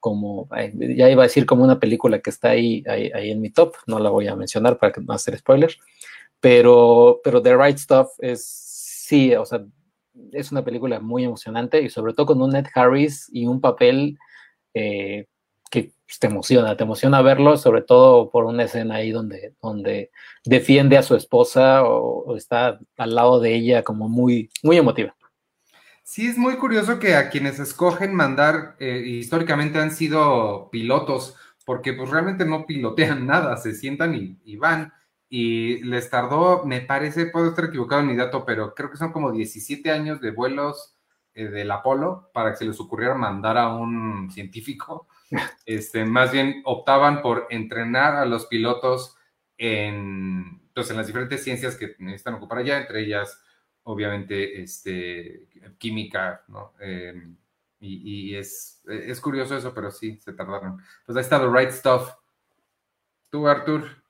como, eh, ya iba a decir como una película que está ahí, ahí, en mi top, no la voy a mencionar para no hacer spoiler, pero, pero The Right Stuff es, sí, o sea, es una película muy emocionante y sobre todo con un Ned Harris y un papel eh, que pues, te emociona, te emociona verlo, sobre todo por una escena ahí donde, donde defiende a su esposa o, está al lado de ella como muy, muy emotiva. Sí, es muy curioso que a quienes escogen mandar, eh, históricamente han sido pilotos, porque pues realmente no pilotean nada, se sientan y, van. Y les tardó, me parece, puedo estar equivocado en mi dato, pero creo que son como 17 años de vuelos eh, del Apolo para que se les ocurriera mandar a un científico este, más bien optaban por entrenar a los pilotos en, pues, en las diferentes ciencias que necesitan ocupar allá, entre ellas, obviamente, este, química, ¿no? Em, y, es, es, curioso eso, pero sí, se tardaron. Pues ahí está The Right Stuff. Tú, Artur.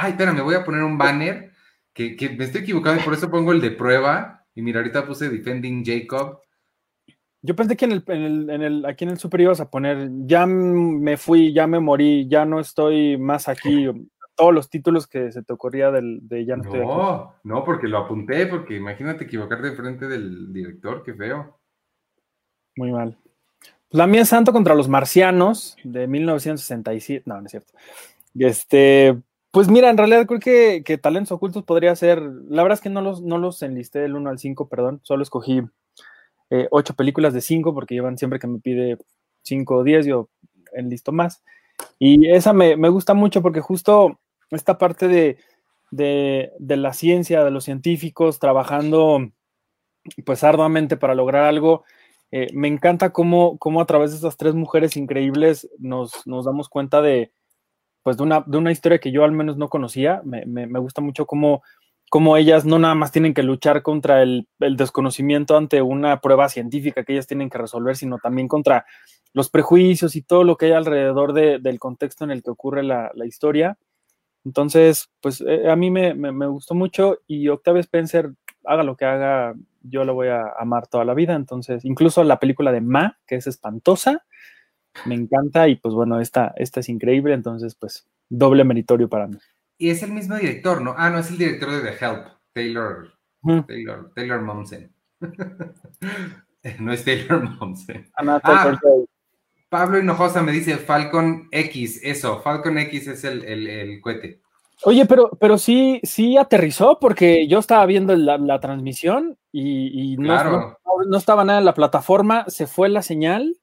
Ay, espera, me voy a poner un banner que, que me estoy equivocado y por eso pongo el de prueba. Y mira, ahorita puse Defending Jacob yo pensé que en el, en el, aquí en el super ibas a poner, ya me fui, ya me morí, ya no estoy más aquí, todos los títulos que se te ocurría del, de ya no, estoy aquí. No, porque lo apunté, porque imagínate equivocarte de frente del director, qué feo. Muy mal. La mía es Santo contra los Marcianos, de 1967, no, no es cierto. Este, pues mira, en realidad creo que, que Talentos Ocultos podría ser, la verdad es que no los, no los enlisté del 1 al 5, perdón, solo escogí eh, ocho películas de cinco, porque llevan siempre que me pide cinco o diez, yo enlisto más. Y esa me, gusta mucho porque justo esta parte de, la ciencia, de los científicos trabajando pues arduamente para lograr algo, eh, me encanta cómo, cómo, a través de estas tres mujeres increíbles nos, nos damos cuenta de, pues de una, de una, historia que yo al menos no conocía. Me, me, me gusta mucho cómo cómo ellas no nada más tienen que luchar contra el, desconocimiento ante una prueba científica que ellas tienen que resolver, sino también contra los prejuicios y todo lo que hay alrededor del contexto en el que ocurre la, historia. Entonces, pues eh, a mí me, gustó mucho y Octavia Spencer, haga lo que haga, yo lo voy a amar toda la vida. Entonces, incluso la película de Ma, que es espantosa, me encanta y pues bueno, esta, esta es increíble, entonces pues doble meritorio para mí. Y es el mismo director, ¿no? Ah, no, es el director de The Help, Taylor, Taylor, Taylor Momsen. no es Taylor Momsen. Ah, Pablo Hinojosa me dice Falcon X, eso, Falcon X es el, el, el cohete. Oye, pero, pero sí, sí aterrizó porque yo estaba viendo la, la transmisión y, y no, Claro. no, no estaba nada en la plataforma, se fue la señal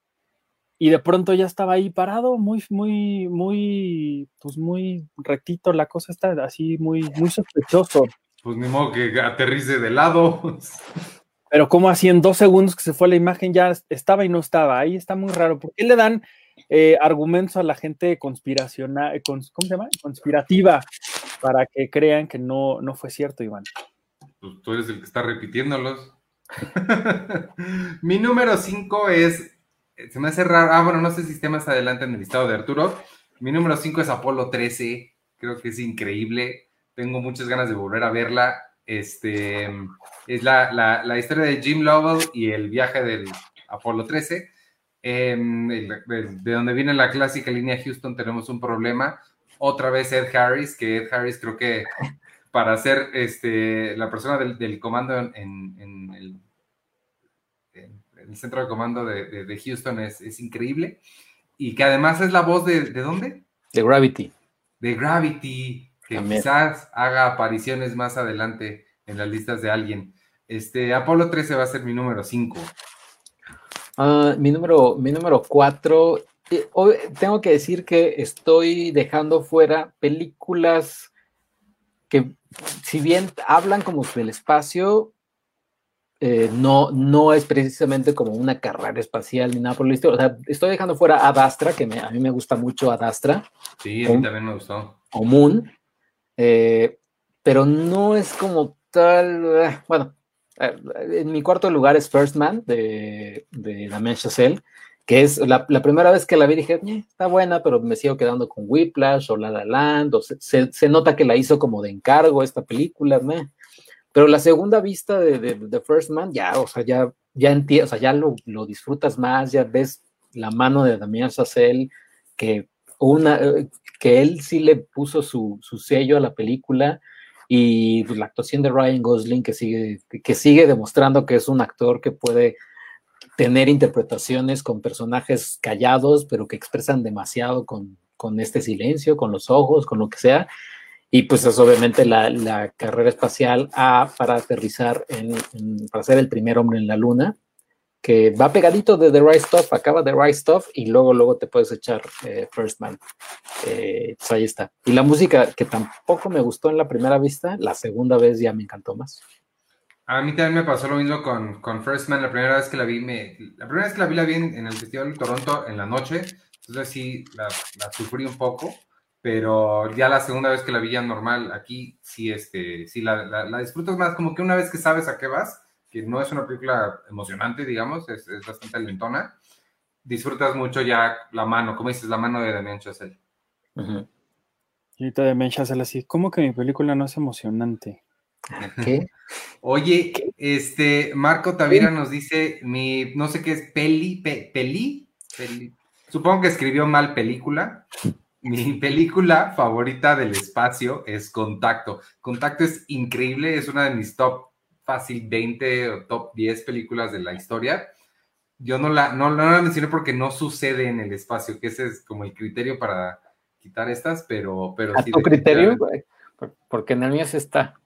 y de pronto ya estaba ahí parado, muy, muy, muy, pues muy rectito, la cosa está así muy, muy sospechoso. Pues ni modo que aterrice de lado. Pero como así en dos segundos que se fue la imagen ya estaba y no estaba, ahí está muy raro. ¿Por qué le dan eh, argumentos a la gente conspiracional, cons- ¿cómo se llama? Conspirativa para que crean que no, no fue cierto, Iván? Pues tú eres el que está repitiéndolos. Mi número 5 es. Se me hace raro. Ah, bueno, no sé si esté más adelante en el listado de Arturo. Mi número 5 es Apolo 13. Creo que es increíble. Tengo muchas ganas de volver a verla. Este es la, la- la historia de Jim Lovell y el viaje del Apolo 13. Em, de donde viene la clásica línea Houston, tenemos un problema. Otra vez Ed Harris, que Ed Harris creo que para ser este, la persona del, del comando en, el, el centro de comando de, de- de Houston es, es increíble. Y que además es la voz de, ¿de dónde? De Gravity. De Gravity, que También. quizás haga apariciones más adelante en las listas de alguien. Este, Apolo 13 va a ser mi número 5. Ah, mi número, mi número cuatro. eh, hoy tengo que decir que estoy dejando fuera películas que, si bien hablan como del espacio, eh, no, no es precisamente como una carrera espacial ni nada por el estilo. O sea, estoy dejando fuera Ad Astra, que me- a mí me gusta mucho Ad Astra, Sí, a mí también me gustó. o Moon, eh, pero no es como tal. eh, bueno, en mi cuarto lugar es First Man de, de Damien Chazelle, que es la, la primera vez que la vi dije, "Eh, está buena, pero me sigo quedando con Whiplash o La La Land, o se, se- se nota que la hizo como de encargo esta película, meh. Pero la segunda vista de, de First Man, ya, o sea, ya, ya entiendes, o sea, ya lo, lo disfrutas más, ya ves la mano de Damien Chazelle, que una, que él sí le puso su, su sello a la película y pues, la actuación de Ryan Gosling que sigue, que sigue demostrando que es un actor que puede tener interpretaciones con personajes callados, pero que expresan demasiado con, con este silencio, con los ojos, con lo que sea. Y pues es obviamente la, la carrera espacial A para aterrizar, en, para ser el primer hombre en la luna, que va pegadito de The Right Stuff, acaba The Right Stuff y luego, luego te puedes echar eh, First Man. Eh, pues ahí está. Y la música que tampoco me gustó en la primera vista, la segunda vez ya me encantó más. A mí también me pasó lo mismo con, con First Man. La primera vez que la vi, me, la primera vez que la vi, la vi en, en el Festival de Toronto en la noche. Entonces sí, la, la sufrí un poco. Pero ya la segunda vez que la vi ya normal, aquí sí, este, sí la, la, la disfrutas más. Como que una vez que sabes a qué vas, que no es una película emocionante, digamos, es, es bastante lentona, disfrutas mucho ya la mano, como dices, la mano de Damien Chazelle. Y ahorita de Mencha así, ¿cómo que mi película no es emocionante? ¿Qué? Oye, este, Marco Tavira nos dice, mi, no sé qué es, peli, pe- peli, peli, supongo que escribió mal película. Mi película favorita del espacio es Contacto. Contacto es increíble, es una de mis top fácil 20 o top 10 películas de la historia. Yo no la, no, no la mencioné porque no sucede en el espacio, que ese es como el criterio para quitar estas, pero, pero ¿A sí, tu criterio? Porque en el mío sí está.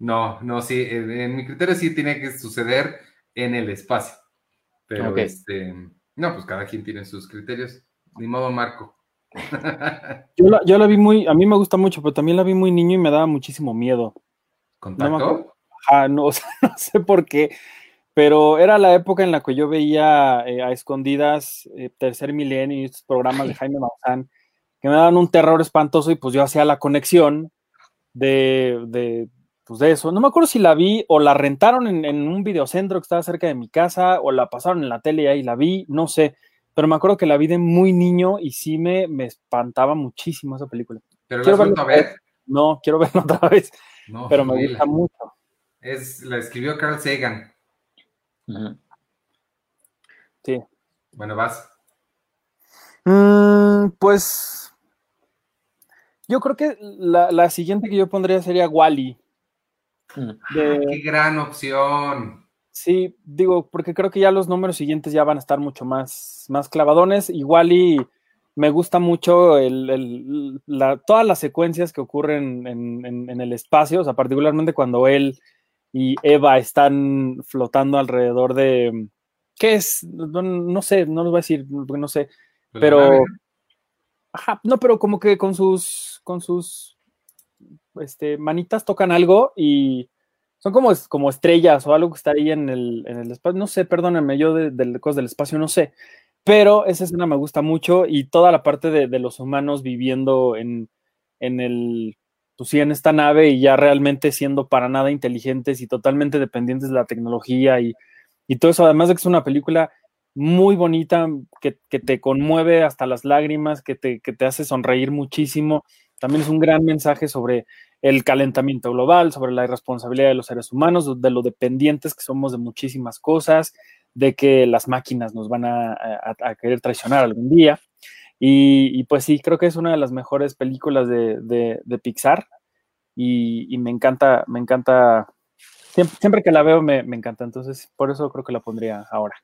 No, no, sí, en, en mi criterio sí tiene que suceder en el espacio. Pero este, no, pues cada quien tiene sus criterios. Ni modo, Marco. Yo la, yo la vi muy, a mí me gusta mucho, pero también la vi muy niño y me daba muchísimo miedo. ¿Contacto? acuerdo. Ajá, no, o sea, no sé por qué, pero era la época en la que yo veía eh, a escondidas eh, Tercer Milenio y estos programas de Jaime Maussan que me daban un terror espantoso y pues yo hacía la conexión de, de, pues de eso. No me acuerdo si la vi o la rentaron en, en un videocentro que estaba cerca de mi casa o la pasaron en la tele y ahí la vi, no sé. Pero me acuerdo que la vi de muy niño y sí me, me espantaba muchísimo esa película. ¿Pero la Quiero has vuelto a verla ver? No, quiero verla otra vez, No, pero me gusta mucho. Es, la escribió Carl Sagan. Sí. Bueno, vas. Mm, pues yo creo que la, la siguiente que yo pondría sería Wally. Mm. Qué gran opción. Sí, digo, porque creo que ya los números siguientes ya van a estar mucho más, más clavadones. Igual y me gusta mucho el, la, todas las secuencias que ocurren en, el espacio, o sea, particularmente cuando él y Eva están flotando alrededor de... ¿Qué es? No, sé, no les voy a decir, no sé, pero... Ajá, no, pero como que con sus, con sus este, manitas tocan algo y son como, como estrellas o algo que está ahí en el, en el espacio. No sé, perdónenme, yo de, de cosas del espacio no sé. Pero esa escena me gusta mucho y toda la parte de, de los humanos viviendo en, en el, pues sí, en esta nave y ya realmente siendo para nada inteligentes y totalmente dependientes de la tecnología y, y todo eso, además de que es una película muy bonita, que, que te conmueve hasta las lágrimas, que te, que te hace sonreír muchísimo. También es un gran mensaje sobre el calentamiento global, sobre la irresponsabilidad de los seres humanos, de lo dependientes que somos de muchísimas cosas, de que las máquinas nos van a, querer traicionar algún día. Y, pues sí, creo que es una de las mejores películas de, Pixar y, me encanta, me encanta, siempre, que la veo me, me, encanta, entonces por eso creo que la pondría ahora.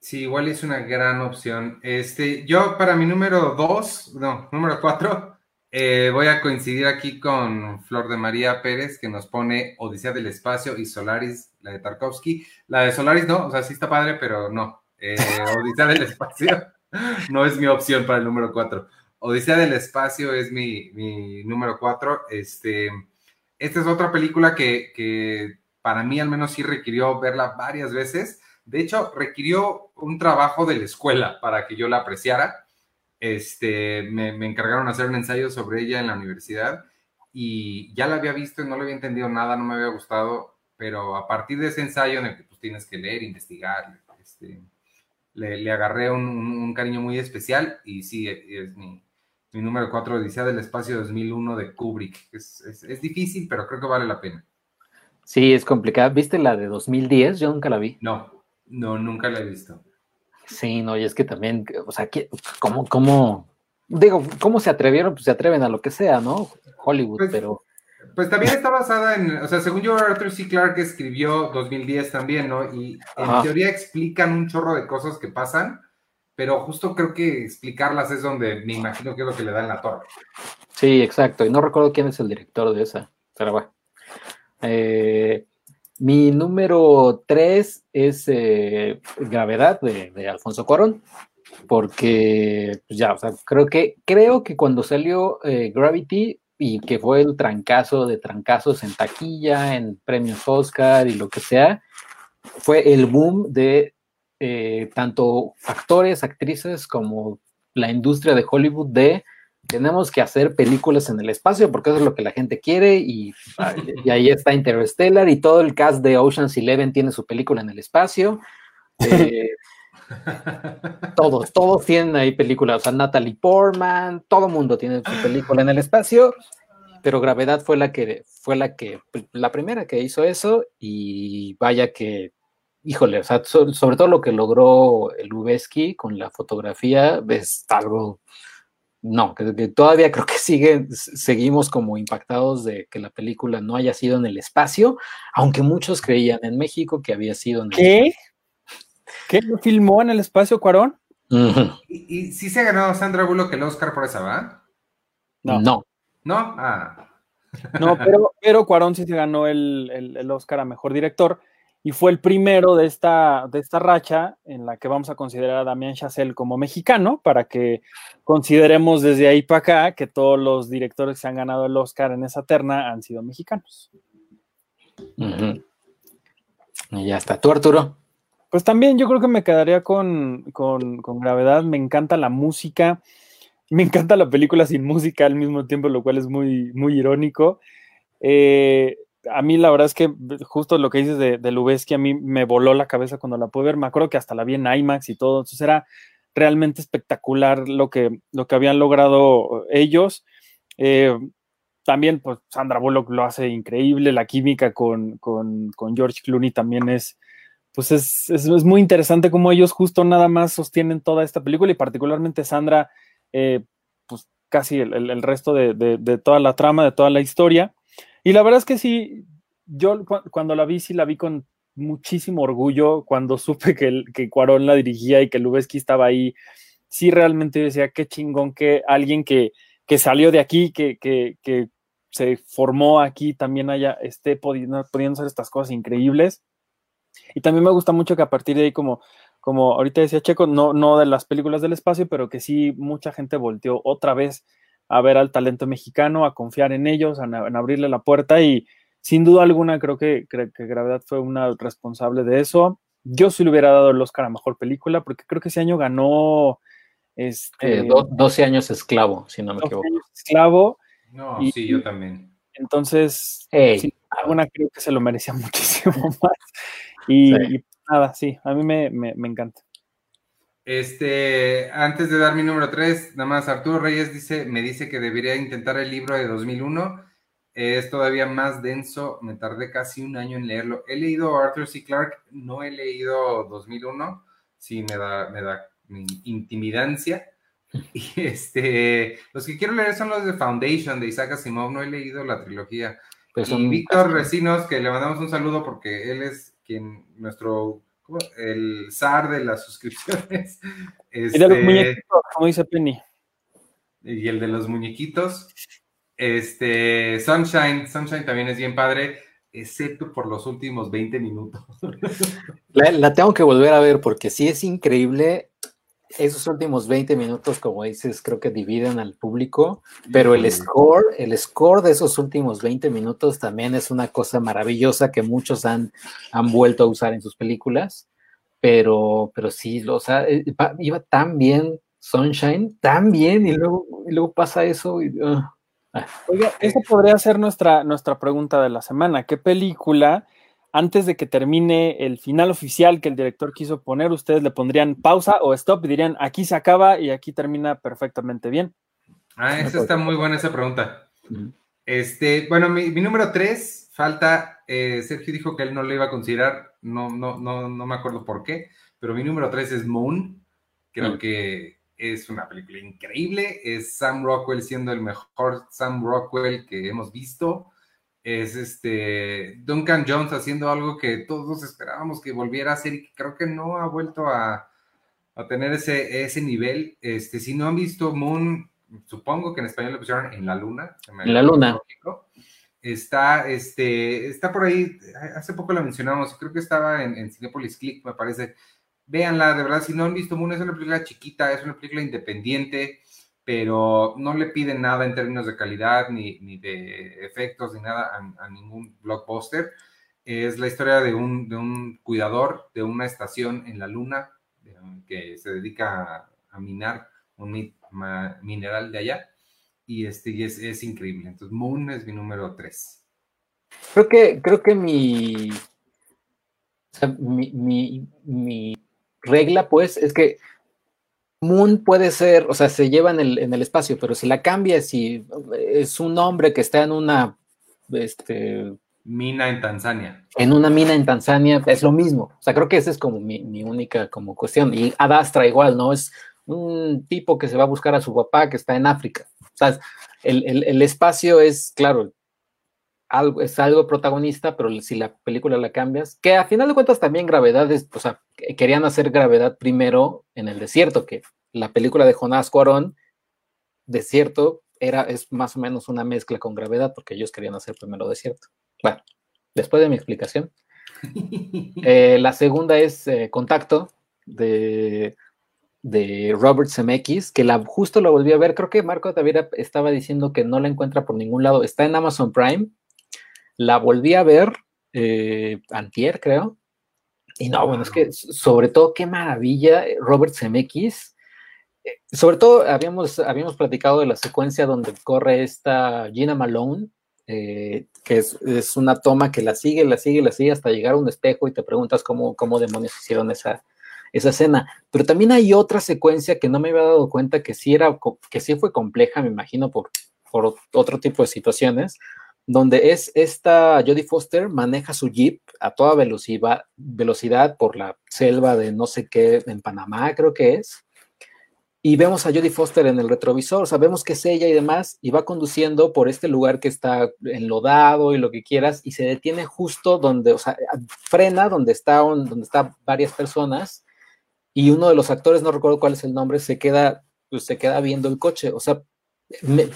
Sí, igual es una gran opción. Este, yo para mi número dos, no, número cuatro, eh, voy a coincidir aquí con Flor de María Pérez, que nos pone Odisea del Espacio y Solaris, la de Tarkovsky. La de Solaris no, o sea, sí está padre, pero no. Eh, Odisea del Espacio no es mi opción para el número 4. Odisea del Espacio es mi, número 4. Este, esta es otra película que, que para mí al menos sí requirió verla varias veces. De hecho, requirió un trabajo de la escuela para que yo la apreciara este, me, encargaron hacer un ensayo sobre ella en la universidad y ya la había visto y no le había entendido nada, no me había gustado, pero a partir de ese ensayo en el que pues, tienes que leer, investigar, este, le, agarré un, cariño muy especial y sí, es mi, número 4, Odisea del Espacio 2001 de Kubrick. Es, es, difícil, pero creo que vale la pena. Sí, es complicada. ¿Viste la de 2010? Yo nunca la vi. No, no, nunca la he visto. Sí, no, y es que también, o sea, ¿cómo, cómo, digo, cómo se atrevieron? Pues se atreven a lo que sea, ¿no? Hollywood, pues, pero... Pues también está basada en, o sea, según yo, Arthur C. Clarke escribió 2010 también, ¿no? Y en teoría explican un chorro de cosas que pasan, pero justo creo que explicarlas es donde me imagino que es lo que le da en la torre. Sí, exacto, y no recuerdo quién es el director de esa, pero bueno. Eh, mi número tres es eh, Gravedad de, Alfonso Cuarón, porque pues, ya, creo que, creo que cuando salió eh, Gravity y que fue el trancazo de trancazos en taquilla, en premios Oscar y lo que sea, fue el boom de eh, tanto actores, actrices como la industria de Hollywood de tenemos que hacer películas en el espacio porque eso es lo que la gente quiere y, ahí está Interstellar y todo el cast de Ocean's Eleven tiene su película en el espacio. Eh, todos, todos tienen ahí películas, o sea, Natalie Portman, todo mundo tiene su película en el espacio, pero Gravedad fue la que fue la que la primera que hizo eso y vaya que híjole, o sea, sobre todo lo que logró el con la fotografía es algo no, que, todavía creo que sigue, seguimos como impactados de que la película no haya sido en el espacio, aunque muchos creían en México que había sido en el ¿Qué? ¿Qué lo filmó en el espacio Cuarón? ¿Y, si se ganó Sandra Bullock el Oscar por esa, va? No. No. ¿No? Ah. No, pero, pero Cuarón sí se ganó el, el Oscar a Mejor Director y fue el primero de esta, de esta racha en la que vamos a considerar a Damián Chazelle como mexicano, para que consideremos desde ahí para acá que todos los directores que se han ganado el Oscar en esa terna han sido mexicanos. Y ya está. ¿Tú, Arturo? Pues también yo creo que me quedaría con, con, con gravedad. Me encanta la música. Me encanta la película sin música al mismo tiempo, lo cual es muy, muy irónico. Eh, a mí la verdad es que justo lo que dices de, de que a mí me voló la cabeza cuando la pude ver. Me acuerdo que hasta la vi en IMAX y todo. Entonces era realmente espectacular lo que, lo que habían logrado ellos. Eh, también, pues, Sandra Bullock lo hace increíble. La química con, George Clooney también es, pues, es, es, muy interesante como ellos justo nada más sostienen toda esta película y particularmente Sandra, eh, pues, casi el, resto de, de toda la trama, de toda la historia. Y la verdad es que sí, yo cuando la vi, sí la vi con muchísimo orgullo cuando supe que, que Cuarón la dirigía y que Lubeski estaba ahí. Sí, realmente decía, qué chingón que alguien que, que salió de aquí, que, que, que se formó aquí, también haya, esté pudiendo, pudiendo hacer estas cosas increíbles. Y también me gusta mucho que a partir de ahí, como, como ahorita decía Checo, no, no de las películas del espacio, pero que sí mucha gente volteó otra vez a ver al talento mexicano, a confiar en ellos, a, en abrirle la puerta y sin duda alguna creo que, creo que Gravedad fue una responsable de eso. Yo sí le hubiera dado el Oscar a Mejor Película porque creo que ese año ganó... Este, eh, 12 años esclavo, si no me equivoco. esclavo. No, y, sí, yo también. Entonces, hey. sin alguna creo que se lo merecía muchísimo más. Y, sí. y nada, sí, a mí me, me, me, encanta. Este, antes de dar mi número 3, nada más Arturo Reyes dice, me dice que debería intentar el libro de 2001. Es todavía más denso, me tardé casi un año en leerlo. He leído Arthur C. Clarke, no he leído 2001, sí me da, me da mi intimidancia. Y este, los que quiero leer son los de Foundation de Isaac Asimov, no he leído la trilogía. Pues y Víctor Recinos, que le mandamos un saludo porque él es quien, nuestro, el zar de las suscripciones. Este, y de los muñequitos, como dice Penny. Y el de los muñequitos. Este, Sunshine, Sunshine también es bien padre, excepto por los últimos 20 minutos. La, la tengo que volver a ver porque sí es increíble esos últimos 20 minutos, como dices, creo que dividen al público, pero el score, el score de esos últimos 20 minutos también es una cosa maravillosa que muchos han, han vuelto a usar en sus películas, pero, pero sí, o sea, eh, iba tan bien Sunshine, tan bien, y luego, y luego pasa eso. Y, uh. Oiga, esa podría ser nuestra, nuestra pregunta de la semana. ¿Qué película antes de que termine el final oficial que el director quiso poner, ustedes le pondrían pausa o stop y dirían aquí se acaba y aquí termina perfectamente bien. Ah, esa está muy buena esa pregunta. Este, bueno, mi, mi número tres, falta, eh, Sergio dijo que él no lo iba a considerar, no, no, no, no me acuerdo por qué, pero mi número tres es Moon, creo que es una película increíble, es Sam Rockwell siendo el mejor Sam Rockwell que hemos visto es este Duncan Jones haciendo algo que todos esperábamos que volviera a hacer y que creo que no ha vuelto a, a tener ese, ese nivel. Este, si no han visto Moon, supongo que en español lo pusieron en la luna. En la luna. Está, este, está por ahí, hace poco la mencionamos, creo que estaba en, en Cinepolis Click, me parece. Véanla, de verdad, si no han visto Moon, es una película chiquita, es una película independiente pero no le piden nada en términos de calidad, ni, ni de efectos, ni nada a, a, ningún blockbuster. Es la historia de un, de un, cuidador de una estación en la Luna que se dedica a, a minar un mineral de allá. Y, este, y es, es, increíble. Entonces, Moon es mi número 3. Creo que, creo que mi, o sea, mi, mi, mi regla, pues, es que Moon puede ser, o sea, se lleva en el, en el espacio, pero si la cambia, si es un hombre que está en una este, mina en Tanzania. En una mina en Tanzania, es lo mismo. O sea, creo que esa es como mi, mi única como cuestión. Y Adastra igual, ¿no? Es un tipo que se va a buscar a su papá que está en África. O sea, el, el, el espacio es, claro, algo, es algo protagonista, pero si la película la cambias, que a final de cuentas también Gravedad es, o sea, querían hacer Gravedad primero en el desierto, que la película de Jonás Cuarón, Desierto, era, es más o menos una mezcla con Gravedad, porque ellos querían hacer primero Desierto. Bueno, después de mi explicación. Eh, la segunda es eh, Contacto, de, de Robert Zemeckis, que la, justo lo volví a ver, creo que Marco Tavira estaba diciendo que no la encuentra por ningún lado, está en Amazon Prime, la volví a ver eh, antier, creo. Y no, bueno, es que sobre todo, qué maravilla, eh, Robert Zemeckis. Eh, sobre todo, habíamos, habíamos platicado de la secuencia donde corre esta Gina Malone, eh, que es, es, una toma que la sigue, la sigue, la sigue hasta llegar a un espejo y te preguntas cómo, cómo demonios hicieron esa, esa escena. Pero también hay otra secuencia que no me había dado cuenta que sí, era, que sí fue compleja, me imagino, por, por otro tipo de situaciones, donde es esta Jodie Foster maneja su jeep a toda velocidad, velocidad por la selva de no sé qué, en Panamá creo que es, y vemos a Jodie Foster en el retrovisor, sabemos que es ella y demás, y va conduciendo por este lugar que está enlodado y lo que quieras, y se detiene justo donde, o sea, frena donde está donde están varias personas, y uno de los actores, no recuerdo cuál es el nombre, se queda, pues se queda viendo el coche, o sea,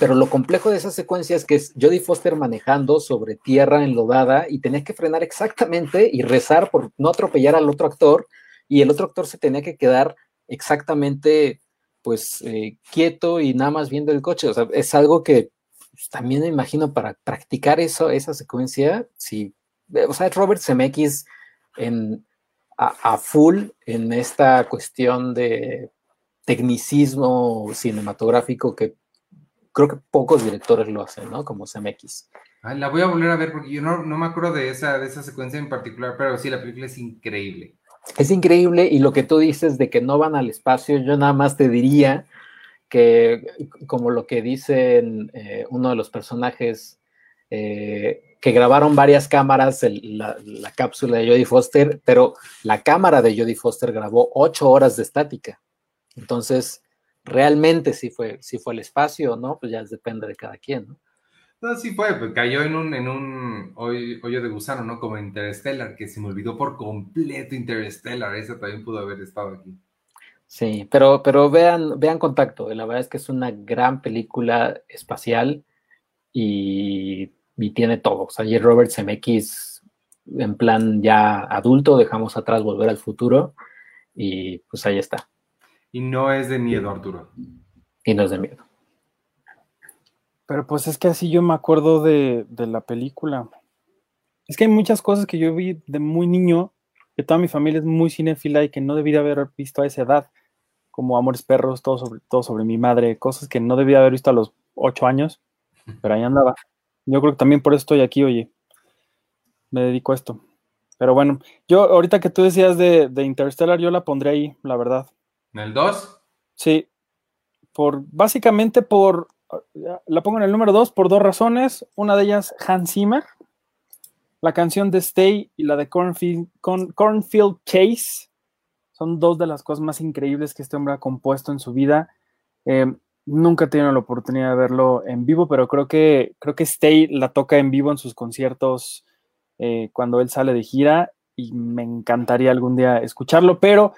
pero lo complejo de esa secuencia es que es Jodie Foster manejando sobre tierra enlodada y tenía que frenar exactamente y rezar por no atropellar al otro actor, y el otro actor se tenía que quedar exactamente pues eh, quieto y nada más viendo el coche. O sea, es algo que pues, también me imagino para practicar eso, esa secuencia, si, o sea, Robert Zemeckis en, a, full en esta cuestión de tecnicismo cinematográfico que creo que pocos directores lo hacen, ¿no? Como Zemeckis. la voy a volver a ver porque yo no, no me acuerdo de esa, de esa secuencia en particular, pero sí, la película es increíble. Es increíble y lo que tú dices de que no van al espacio, yo nada más te diría que como lo que dicen eh, uno de los personajes eh, que grabaron varias cámaras la, cápsula de Jodie Foster, pero la cámara de Jodie Foster grabó ocho horas de estática. Entonces, realmente si fue, si fue el espacio o no, pues ya depende de cada quien, ¿no? No, sí fue, pues cayó en un, en un hoyo de gusano, ¿no? Como Interstellar, que se me olvidó por completo Interstellar, esa también pudo haber estado aquí. Sí, pero, pero vean, vean Contacto, la verdad es que es una gran película espacial y, tiene todo. O sea, y Robert Zemeckis en plan ya adulto, dejamos atrás Volver al Futuro y pues ahí está. Y no es de miedo, Arturo. Y no es de miedo. Pero pues es que así yo me acuerdo de, la película. Es que hay muchas cosas que yo vi de muy niño, que toda mi familia es muy cinéfila y que no debí de haber visto a esa edad, como Amores Perros, todo sobre, todo sobre mi madre, cosas que no debí haber visto a los ocho años, pero ahí andaba. Yo creo que también por eso estoy aquí, oye, me dedico a esto. Pero bueno, yo ahorita que tú decías de, de Interstellar, yo la pondré ahí, la verdad. ¿En el 2? Sí, por, básicamente por la pongo en el número dos por dos razones. Una de ellas, Hans Zimmer. La canción de Stay y la de Cornfield, Cornfield Chase son dos de las cosas más increíbles que este hombre ha compuesto en su vida. Em, nunca he tenido la oportunidad de verlo en vivo, pero creo que, creo que Stay la toca en vivo en sus conciertos eh, cuando él sale de gira y me encantaría algún día escucharlo, pero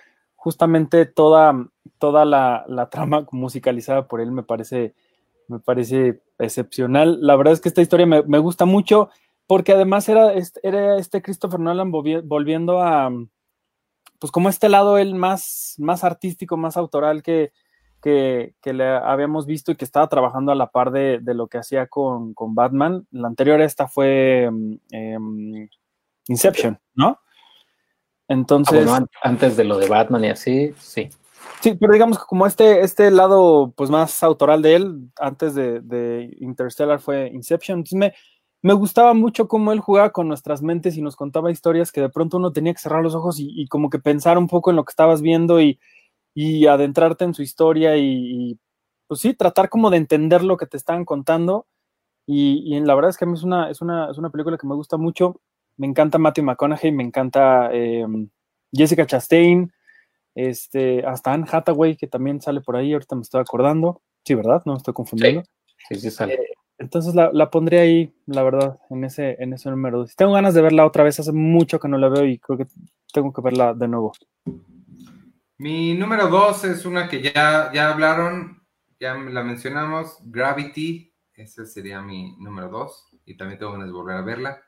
justamente toda, toda la, la trama musicalizada por él me parece me parece excepcional. La verdad es que esta historia me, gusta mucho porque además era, era este Christopher Nolan volviendo a, pues como este lado el más, más artístico, más autoral que, que, le habíamos visto y que estaba trabajando a la par de, lo que hacía con, Batman. La anterior esta fue em, Inception, ¿no? Entonces... Ah, antes de lo de Batman y así, sí. Sí, pero digamos que como este, este lado pues más autoral de él, antes de, Interstellar fue Inception, entonces me, me, gustaba mucho cómo él jugaba con nuestras mentes y nos contaba historias que de pronto uno tenía que cerrar los ojos y, como que pensar un poco en lo que estabas viendo y, adentrarte en su historia y, pues sí, tratar como de entender lo que te estaban contando. Y, en la verdad es que a mí es una, es una, es una película que me gusta mucho. Me encanta Matthew McConaughey, me encanta eh, Jessica Chastain, este, hasta Anne Hathaway, que también sale por ahí, ahorita me estoy acordando. Sí, ¿verdad? No me estoy confundiendo. Sí, sí, sale. Eh, entonces la, pondré ahí, la verdad, en ese, en ese número. Tengo ganas de verla otra vez, hace mucho que no la veo y creo que tengo que verla de nuevo. Mi número dos es una que ya, ya hablaron, ya la mencionamos, Gravity. Ese sería mi número dos. Y también tengo ganas de volver a verla.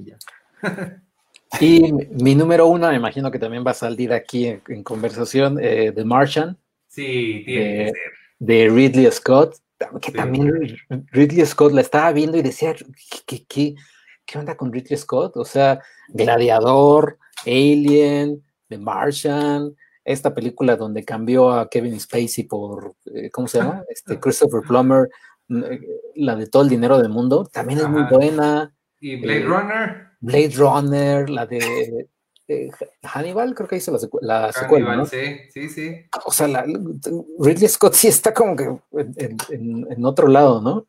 Y ya. Y mi número uno, me imagino que también va a salir aquí en, conversación, eh, The Martian. Sí, tiene. De Ridley Scott, que también Ridley Scott la estaba viendo y decía, ¿qué, qué, qué onda con Ridley Scott? O sea, Gladiador, Alien, The Martian, esta película donde cambió a Kevin Spacey por, eh, ¿cómo se llama? Este, Christopher Plummer, eh, la de todo el dinero del mundo, también es muy buena. ¿Y Blade Runner? Blade Runner, la de Hannibal, creo que hizo la, la secuela. ¿no? Sí, sí, sí. O sea, la, Ridley Scott sí está como que en, otro lado, ¿no?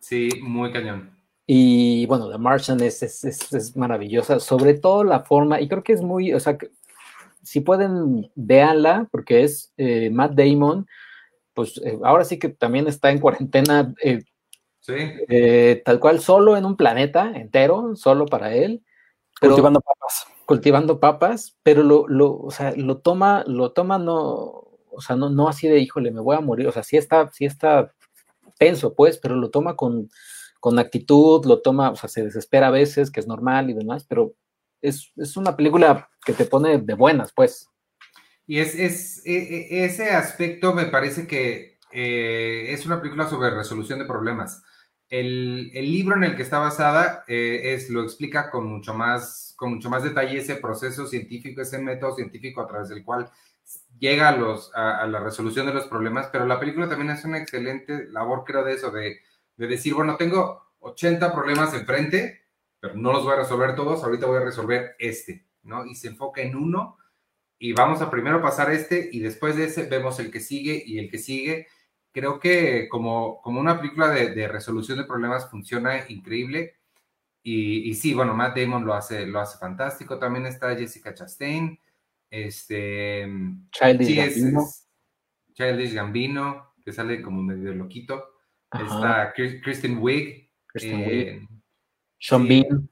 Sí, muy cañón. Y bueno, The Martian es, es, maravillosa, sobre todo la forma, y creo que es muy, o sea, si pueden, véanla, porque es eh, Matt Damon pues eh, ahora sí que también está en cuarentena, eh, Sí. eh, tal cual, solo en un planeta entero, solo para él. Pero, cultivando papas. cultivando papas, pero lo, lo, o sea, lo toma, lo toma no, o sea, no, no así de, híjole, me voy a morir, o sea, sí está, sí está tenso, pues, pero lo toma con, con actitud, lo toma, o sea, se desespera a veces, que es normal y demás, pero es, es una película que te pone de buenas, pues. Y es, es e- e- ese aspecto me parece que eh, es una película sobre resolución de problemas. El, el libro en el que está basada eh, es, lo explica con mucho, más, con mucho más detalle ese proceso científico, ese método científico a través del cual llega a, los, a, la resolución de los problemas, pero la película también hace una excelente labor, creo, de eso, de, de decir, bueno, tengo 80 problemas enfrente, pero no los voy a resolver todos, ahorita voy a resolver este, ¿no? Y se enfoca en uno y vamos a primero pasar este y después de ese vemos el que sigue y el que sigue. Creo que como, como una película de, de resolución de problemas funciona increíble. Y, y, sí, bueno, Matt Damon lo hace, lo hace fantástico. También está Jessica Chastain. Este, Childish sí, Gambino. es Childish Gambino, que sale como medio loquito. Ajá, Está Kristen Wiig. Kristen Wiig, eh, Sean sí. Bean,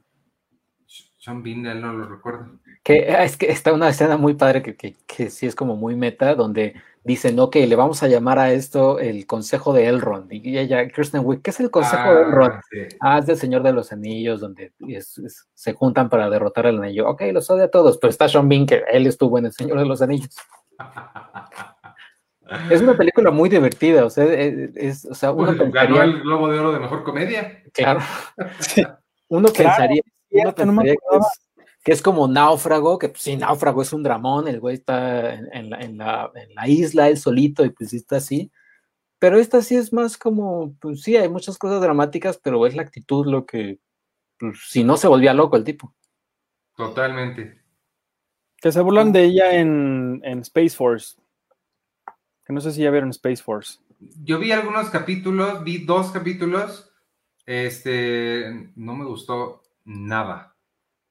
Sean Bean, él no lo recuerdo. que ah, es que está una escena muy padre que, que, que sí es como muy meta, donde dicen, ok, le vamos a llamar a esto el consejo de Elrond. Y ella, Kristen Wiig, ¿qué es el consejo de Elrond? Ah, sí. Ah, es del Señor de los Anillos, donde es- es- se juntan para derrotar al anillo. Ok, los odia a todos, pero está Sean Bean, que él estuvo en el Señor de los Anillos. Es una película muy divertida, o sea, es, es- o sea uno Pues, ganó el Globo de Oro de Mejor Comedia. claro, uno Claro, pensaría, uno cierto, no me pensaría que, es, que es como Náufrago, que pues, sí, Náufrago es un dramón, el güey está en, en la, en la- en la isla, él solito, y pues sí está así. Pero esta sí es más como, pues sí, hay muchas cosas dramáticas, pero es la actitud lo que, pues, si no se volvía loco el tipo. Totalmente. Que se burlan de ella en, en Space Force. Que no sé si ya vieron Space Force. Yo vi algunos capítulos, vi dos capítulos. Este, no me gustó nada.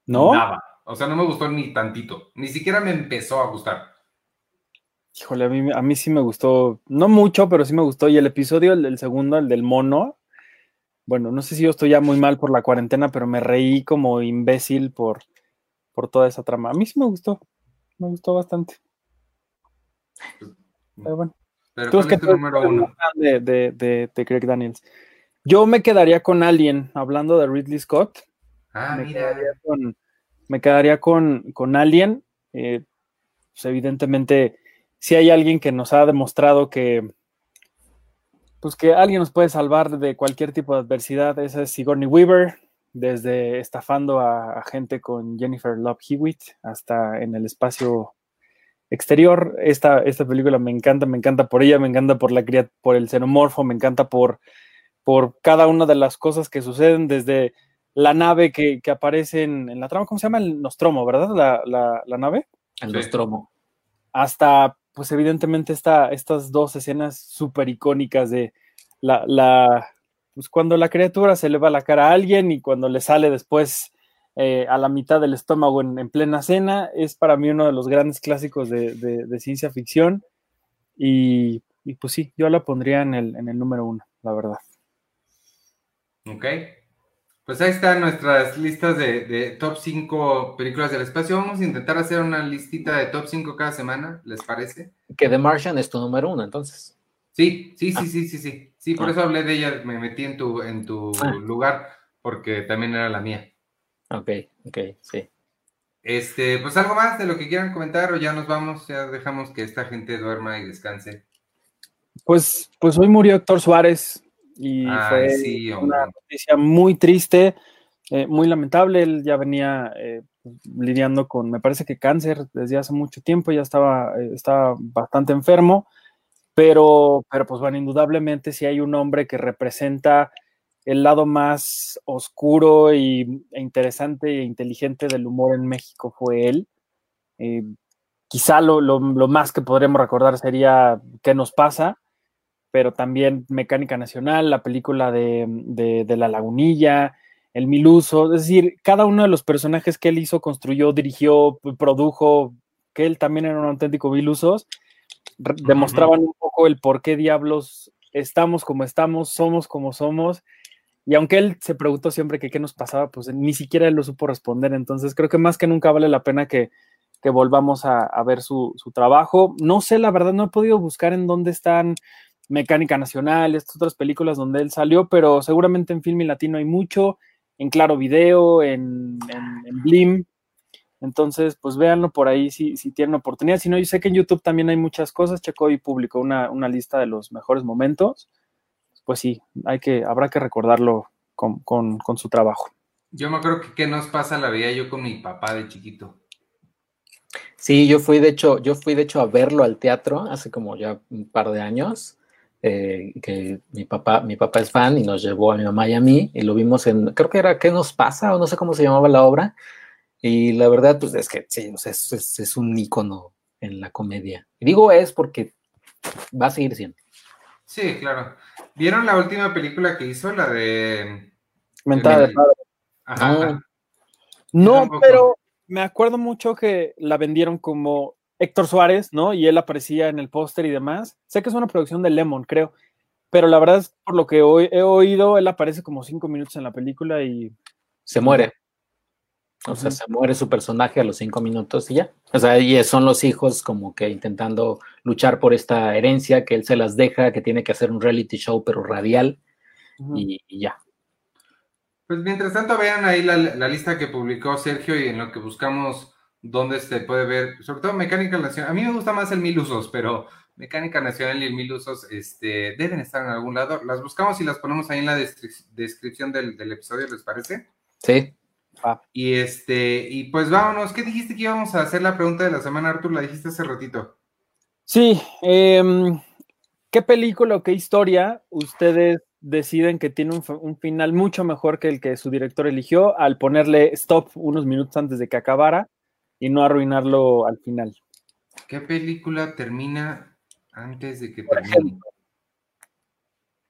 ¿No? Nada. O sea, no me gustó ni tantito. Ni siquiera me empezó a gustar. Híjole, a mí, a mí sí me gustó, no mucho, pero sí me gustó. Y el episodio, el, el segundo, el del mono, bueno, no sé si yo estoy ya muy mal por la cuarentena, pero me reí como imbécil por, por toda esa trama. A mí sí me gustó, me gustó bastante. Pero bueno, Pero tú ¿cuál es que tú número uno? de, de, de, de Craig Daniels. Yo me quedaría con Alien, hablando de Ridley Scott. Ah, me mira. quedaría con, me quedaría con, con Alien. Eh, pues evidentemente, si hay alguien que nos ha demostrado que, pues que alguien nos puede salvar de cualquier tipo de adversidad, esa es Sigourney Weaver, desde estafando a, a gente con Jennifer Love Hewitt hasta en el espacio exterior. Esta, esta película me encanta, me encanta por ella, me encanta por, la, por el xenomorfo, me encanta por, por cada una de las cosas que suceden, desde la nave que, que aparece en, en la trama, ¿cómo se llama? El Nostromo, ¿verdad? La, la, la nave. El Sí. Nostromo. Hasta, pues evidentemente, esta, estas dos escenas súper icónicas de la, la, pues cuando la criatura se le va la cara a alguien y cuando le sale después eh, a la mitad del estómago en, en plena cena, es para mí uno de los grandes clásicos de, de- de ciencia ficción. Y, y, pues sí, yo la pondría en el, en el número uno, la verdad. Ok. Pues ahí están nuestras listas de, de top 5 películas del espacio. Vamos a intentar hacer una listita de top 5 cada semana, ¿les parece? Que The Martian es tu número uno, entonces. Sí, sí, sí, sí, sí, sí. Sí, por Ah. eso hablé de ella, me metí en tu, en tu Ah. lugar, porque también era la mía. Ok, ok, sí. Este, pues algo más de lo que quieran comentar o ya nos vamos, ya dejamos que esta gente duerma y descanse. Pues, pues hoy murió Héctor Suárez y Ay, fue sí, una noticia muy triste, eh, muy lamentable. Él ya venía eh, lidiando con, me parece que cáncer desde hace mucho tiempo, ya estaba, eh, estaba bastante enfermo, pero, pero pues bueno, indudablemente si hay un hombre que representa el lado más oscuro y, e interesante e inteligente del humor en México fue él. Eh, quizá lo, lo, lo más que podremos recordar sería ¿Qué nos pasa? Pero también Mecánica Nacional, la película de, de, de, La Lagunilla, El Miluso, es decir, cada uno de los personajes que él hizo, construyó, dirigió, produjo, que él también era un auténtico Milusos, demostraban un poco el por qué diablos estamos como estamos, somos como somos. Y aunque él se preguntó siempre que qué nos pasaba, pues ni siquiera él lo supo responder. Entonces creo que más que nunca vale la pena que, volvamos a, ver su, su, trabajo. No sé, la verdad, no he podido buscar en dónde están Mecánica Nacional, estas otras películas donde él salió, pero seguramente en Film y Latino hay mucho, en Claro Video, en, en, Blim. Entonces, pues véanlo por ahí si, si tienen oportunidad. Si no, yo sé que en YouTube también hay muchas cosas. Checo y publicó una, una lista de los mejores momentos. Pues sí, hay que, habrá que recordarlo con, con, con su trabajo. Yo me acuerdo que qué nos pasa la vida yo con mi papá de chiquito. Sí, yo fui de hecho, yo fui de hecho a verlo al teatro hace como ya un par de años eh, que mi papá, mi papá es fan y nos llevó a mi mamá y a mí y lo vimos en, creo que era ¿Qué nos pasa? o no sé cómo se llamaba la obra. Y la verdad, pues es que sí, es, es, un ícono en la comedia. Y digo es porque va a seguir siendo. Sí, claro. ¿Vieron la última película que hizo, la de... Mentada de padre. Ajá. No, pero me acuerdo mucho que la vendieron como Héctor Suárez, ¿no? Y él aparecía en el póster y demás. Sé que es una producción de Lemon, creo. Pero la verdad es, por lo que he oído, él aparece como cinco minutos en la película y... Se muere. O sea, se muere su personaje a los cinco minutos y ya. O sea, y son los hijos como que intentando luchar por esta herencia que él se las deja, que tiene que hacer un reality show, pero radial, y, ya. Pues mientras tanto, vean ahí la, la, lista que publicó Sergio y en lo que buscamos donde se puede ver, sobre todo Mecánica Nacional. A mí me gusta más el Mil Usos, pero Mecánica Nacional y el Mil Usos este, deben estar en algún lado. Las buscamos y las ponemos ahí en la descripción del, episodio, ¿les parece? Sí. Y este, y pues vámonos. ¿Qué dijiste que íbamos a hacer la pregunta de la semana, Artur? La dijiste hace ratito. Sí. Em, ¿Qué película o qué historia ustedes deciden que tiene un, un, final mucho mejor que el que su director eligió al ponerle stop unos minutos antes de que acabara? Y no arruinarlo al final. ¿Qué película termina antes de que termine?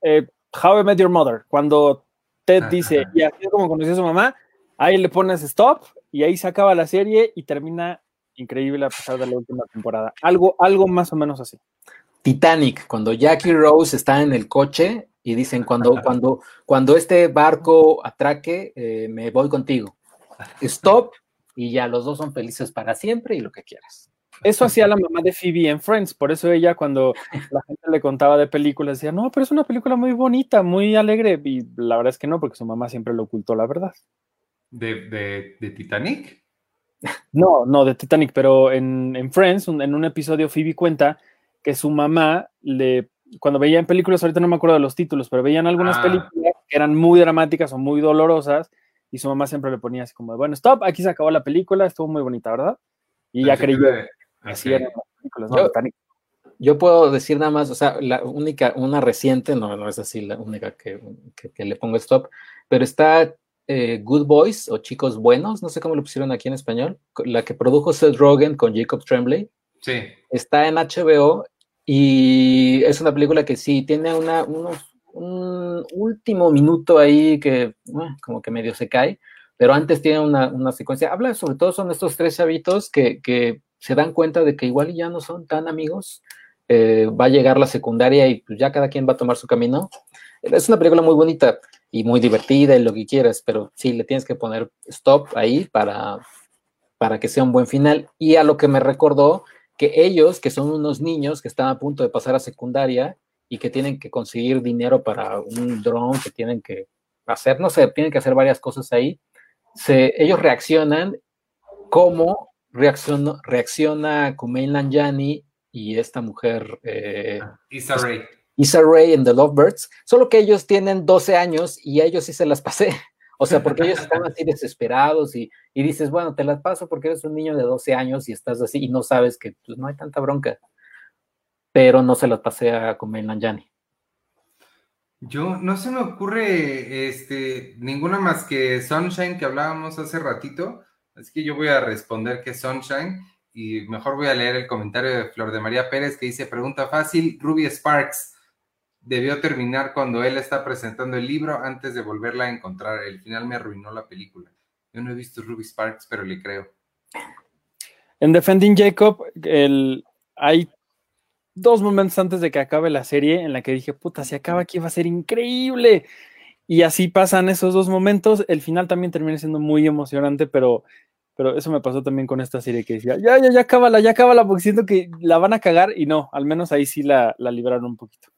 Eh, How I Met Your Mother, cuando Ted dice, y así es como conocí a su mamá, ahí le pones stop y ahí se acaba la serie y termina increíble a pesar de la última temporada. Algo, algo más o menos así. Titanic, cuando Jackie Rose está en el coche y dicen, cuando, cuando, cuando este barco atraque, eh, me voy contigo. Stop, y ya los dos son felices para siempre y lo que quieras. Eso hacía la mamá de Phoebe en Friends, por eso ella cuando la gente le contaba de películas decía, no, pero es una película muy bonita, muy alegre, y la verdad es que no, porque su mamá siempre lo ocultó, la verdad. ¿De, de, Titanic? No, no, de Titanic, pero en, en Friends, en un episodio Phoebe cuenta que su mamá le, cuando veían películas, ahorita no me acuerdo de los títulos, pero veían algunas ah. películas que eran muy dramáticas o muy dolorosas, y su mamá siempre le ponía así como, bueno, stop, aquí se acabó la película, estuvo muy bonita, ¿verdad? Y ya creyó así eran las películas, ¿no? Yo, puedo decir nada más, o sea, la única, una reciente, no, no es así la única que, le pongo stop, pero está eh, Good Boys o Chicos Buenos, no sé cómo lo pusieron aquí en español, la que produjo Seth Rogen con Jacob Tremblay. Sí. Está en HBO y es una película que sí tiene una, unos un último minuto ahí que eh, como que medio se cae, pero antes tiene una, secuencia. Habla sobre todo son estos tres chavitos que, se dan cuenta de que igual ya no son tan amigos. Eh, va a llegar la secundaria y pues ya cada quien va a tomar su camino. Es una película muy bonita y muy divertida y lo que quieras, pero sí, le tienes que poner stop ahí para, para que sea un buen final. Y a lo que me recordó que ellos, que son unos niños que están a punto de pasar a secundaria, y que tienen que conseguir dinero para un dron, que tienen que hacer, no sé, tienen que hacer varias cosas ahí. Se, ellos reaccionan como reacciona, reacciona Kumail Nanjiani y esta mujer... Eh, Issa Rae. Issa Rae en The Lovebirds, solo que ellos tienen 12 años y a ellos sí se las pasé. O sea, porque ellos están así desesperados y, y, dices, bueno, te las paso porque eres un niño de 12 años y estás así y no sabes que pues, no hay tanta bronca pero no se las pasé a Kumail Nanjiani. Yo no se me ocurre este, ninguna más que Sunshine que hablábamos hace ratito, así que yo voy a responder que Sunshine y mejor voy a leer el comentario de Flor de María Pérez que dice, pregunta fácil, Ruby Sparks debió terminar cuando él está presentando el libro antes de volverla a encontrar. El final me arruinó la película. Yo no he visto Ruby Sparks, pero le creo. En Defending Jacob, el, hay dos momentos antes de que acabe la serie en la que dije, puta, si acaba aquí va a ser increíble. Y así pasan esos dos momentos. El final también termina siendo muy emocionante, pero, pero eso me pasó también con esta serie que decía, ya, ya, ya acábala, ya acábala, porque siento que la van a cagar y no, al menos ahí sí la, la libraron un poquito.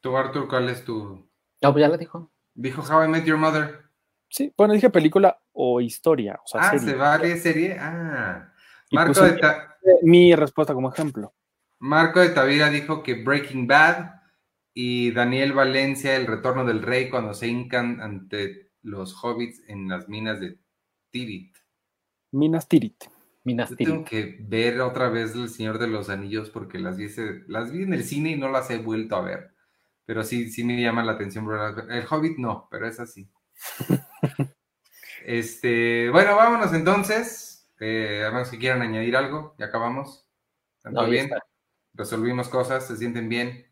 Tú, Arthur, ¿cuál es tu...? No, pues ya la dijo. Dijo How I Met Your Mother. Sí, bueno, dije película o historia. O sea, ah, serie. ¿se vale serie? Ah. Y Marco puse de, Ta- mi respuesta como ejemplo. Marco de Tavira dijo que Breaking Bad y Daniel Valencia, El Retorno del Rey, cuando se hincan ante los hobbits en las minas de Tirith. Minas Tirith. Minas Yo tengo que ver otra vez El Señor de los Anillos porque las vi, las vi en el cine y no las he vuelto a ver. Pero sí, sí me llama la atención. El Hobbit no, pero es así. este, bueno, vámonos entonces. Eh, a menos que quieran añadir algo, ya acabamos. ¿Tanto No, ya bien? está. Resolvimos cosas, se sienten bien.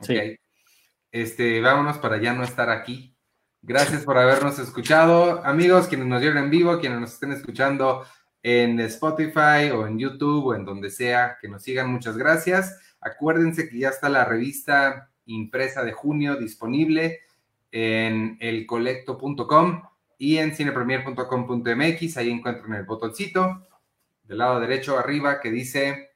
Sí. Ok. Este, vámonos para ya no estar aquí. Gracias por habernos escuchado. Amigos, quienes nos vieron en vivo, quienes nos estén escuchando en Spotify o en YouTube o en donde sea que nos sigan, muchas gracias. Acuérdense que ya está la revista impresa de junio disponible en elcolecto.com y en cinepremier.com.mx. Ahí encuentran el botoncito del lado derecho arriba que dice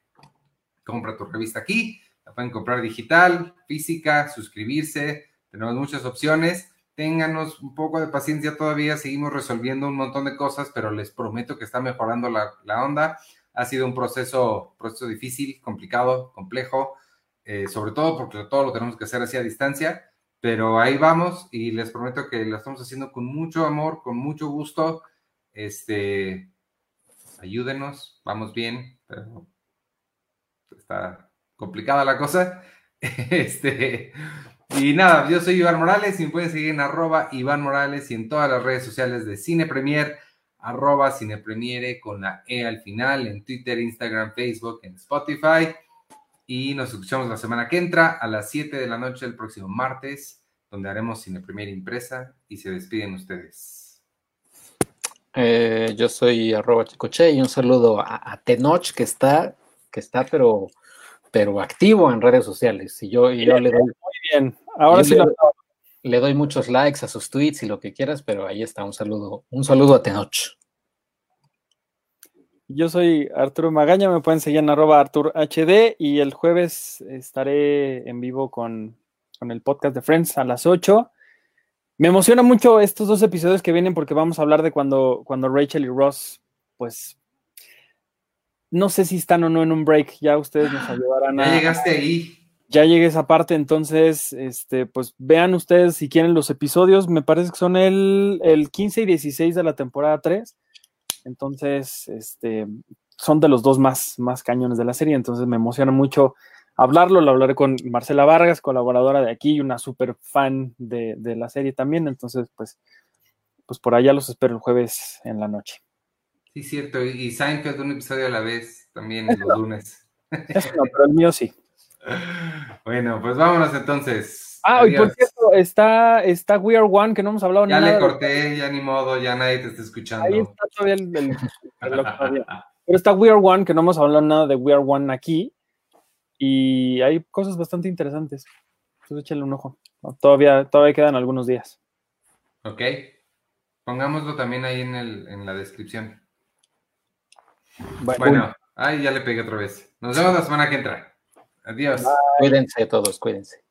compra tu revista aquí. La pueden comprar digital, física, suscribirse. Tenemos muchas opciones. Ténganos un poco de paciencia todavía. Seguimos resolviendo un montón de cosas, pero les prometo que está mejorando la, la onda. Ha sido un proceso, proceso difícil, complicado, complejo, eh, sobre todo porque todo lo tenemos que hacer así a distancia. Pero ahí vamos y les prometo que lo estamos haciendo con mucho amor, con mucho gusto. Este, ayúdenos, vamos bien, pero complicada la cosa. Este, y nada, yo soy Iván Morales y me pueden seguir en arroba Iván Morales y en todas las redes sociales de Cine Premier, arroba Cine Premiere con la E al final, en Twitter, Instagram, Facebook, en Spotify. Y nos escuchamos la semana que entra a las 7 de la noche el próximo martes, donde haremos Cine Premier impresa y se despiden ustedes. Eh, yo soy arroba chicoche y un saludo a, a Tenoch que está, que está pero, pero activo en redes sociales. Y yo, y yo le, doy, Muy bien. Ahora sí le, le doy muchos likes a sus tweets y lo que quieras, pero ahí está, un saludo, un saludo a Tenoch. Yo soy Arturo Magaña, me pueden seguir en arroba Artur HD y el jueves estaré en vivo con, con el podcast de Friends a las 8. Me emociona mucho estos dos episodios que vienen porque vamos a hablar de cuando, cuando Rachel y Ross, pues, no sé si están o no en un break, ya ustedes nos ayudarán Ya a... llegaste ahí. Ya llegué a esa parte, entonces, este, pues vean ustedes si quieren los episodios, me parece que son el, el 15 y 16 de la temporada 3. Entonces, este, son de los dos más, más cañones de la serie, entonces me emociona mucho hablarlo. Lo hablaré con Marcela Vargas, colaboradora de aquí y una súper fan de, de, la serie también. Entonces, pues, pues por allá los espero el jueves en la noche. Sí, cierto. Y Seinfeld un episodio a la vez, también los no. lunes. Eso no, pero el mío sí. Bueno, pues vámonos entonces. Ah, Adiós. y por cierto, está, está We Are One, que no hemos hablado ya nada. Ya le corté, ya ni modo, ya nadie te está escuchando. Ahí está todavía el, el, el, el Pero está We Are One, que no hemos hablado nada de We Are One aquí. Y hay cosas bastante interesantes. Entonces échale un ojo. Todavía, todavía quedan algunos días. Ok. Pongámoslo también ahí en, el, en la descripción. Bueno, bueno ahí ya le pegué otra vez. Nos vemos la semana que entra. Adiós. Bye. Cuídense todos, cuídense.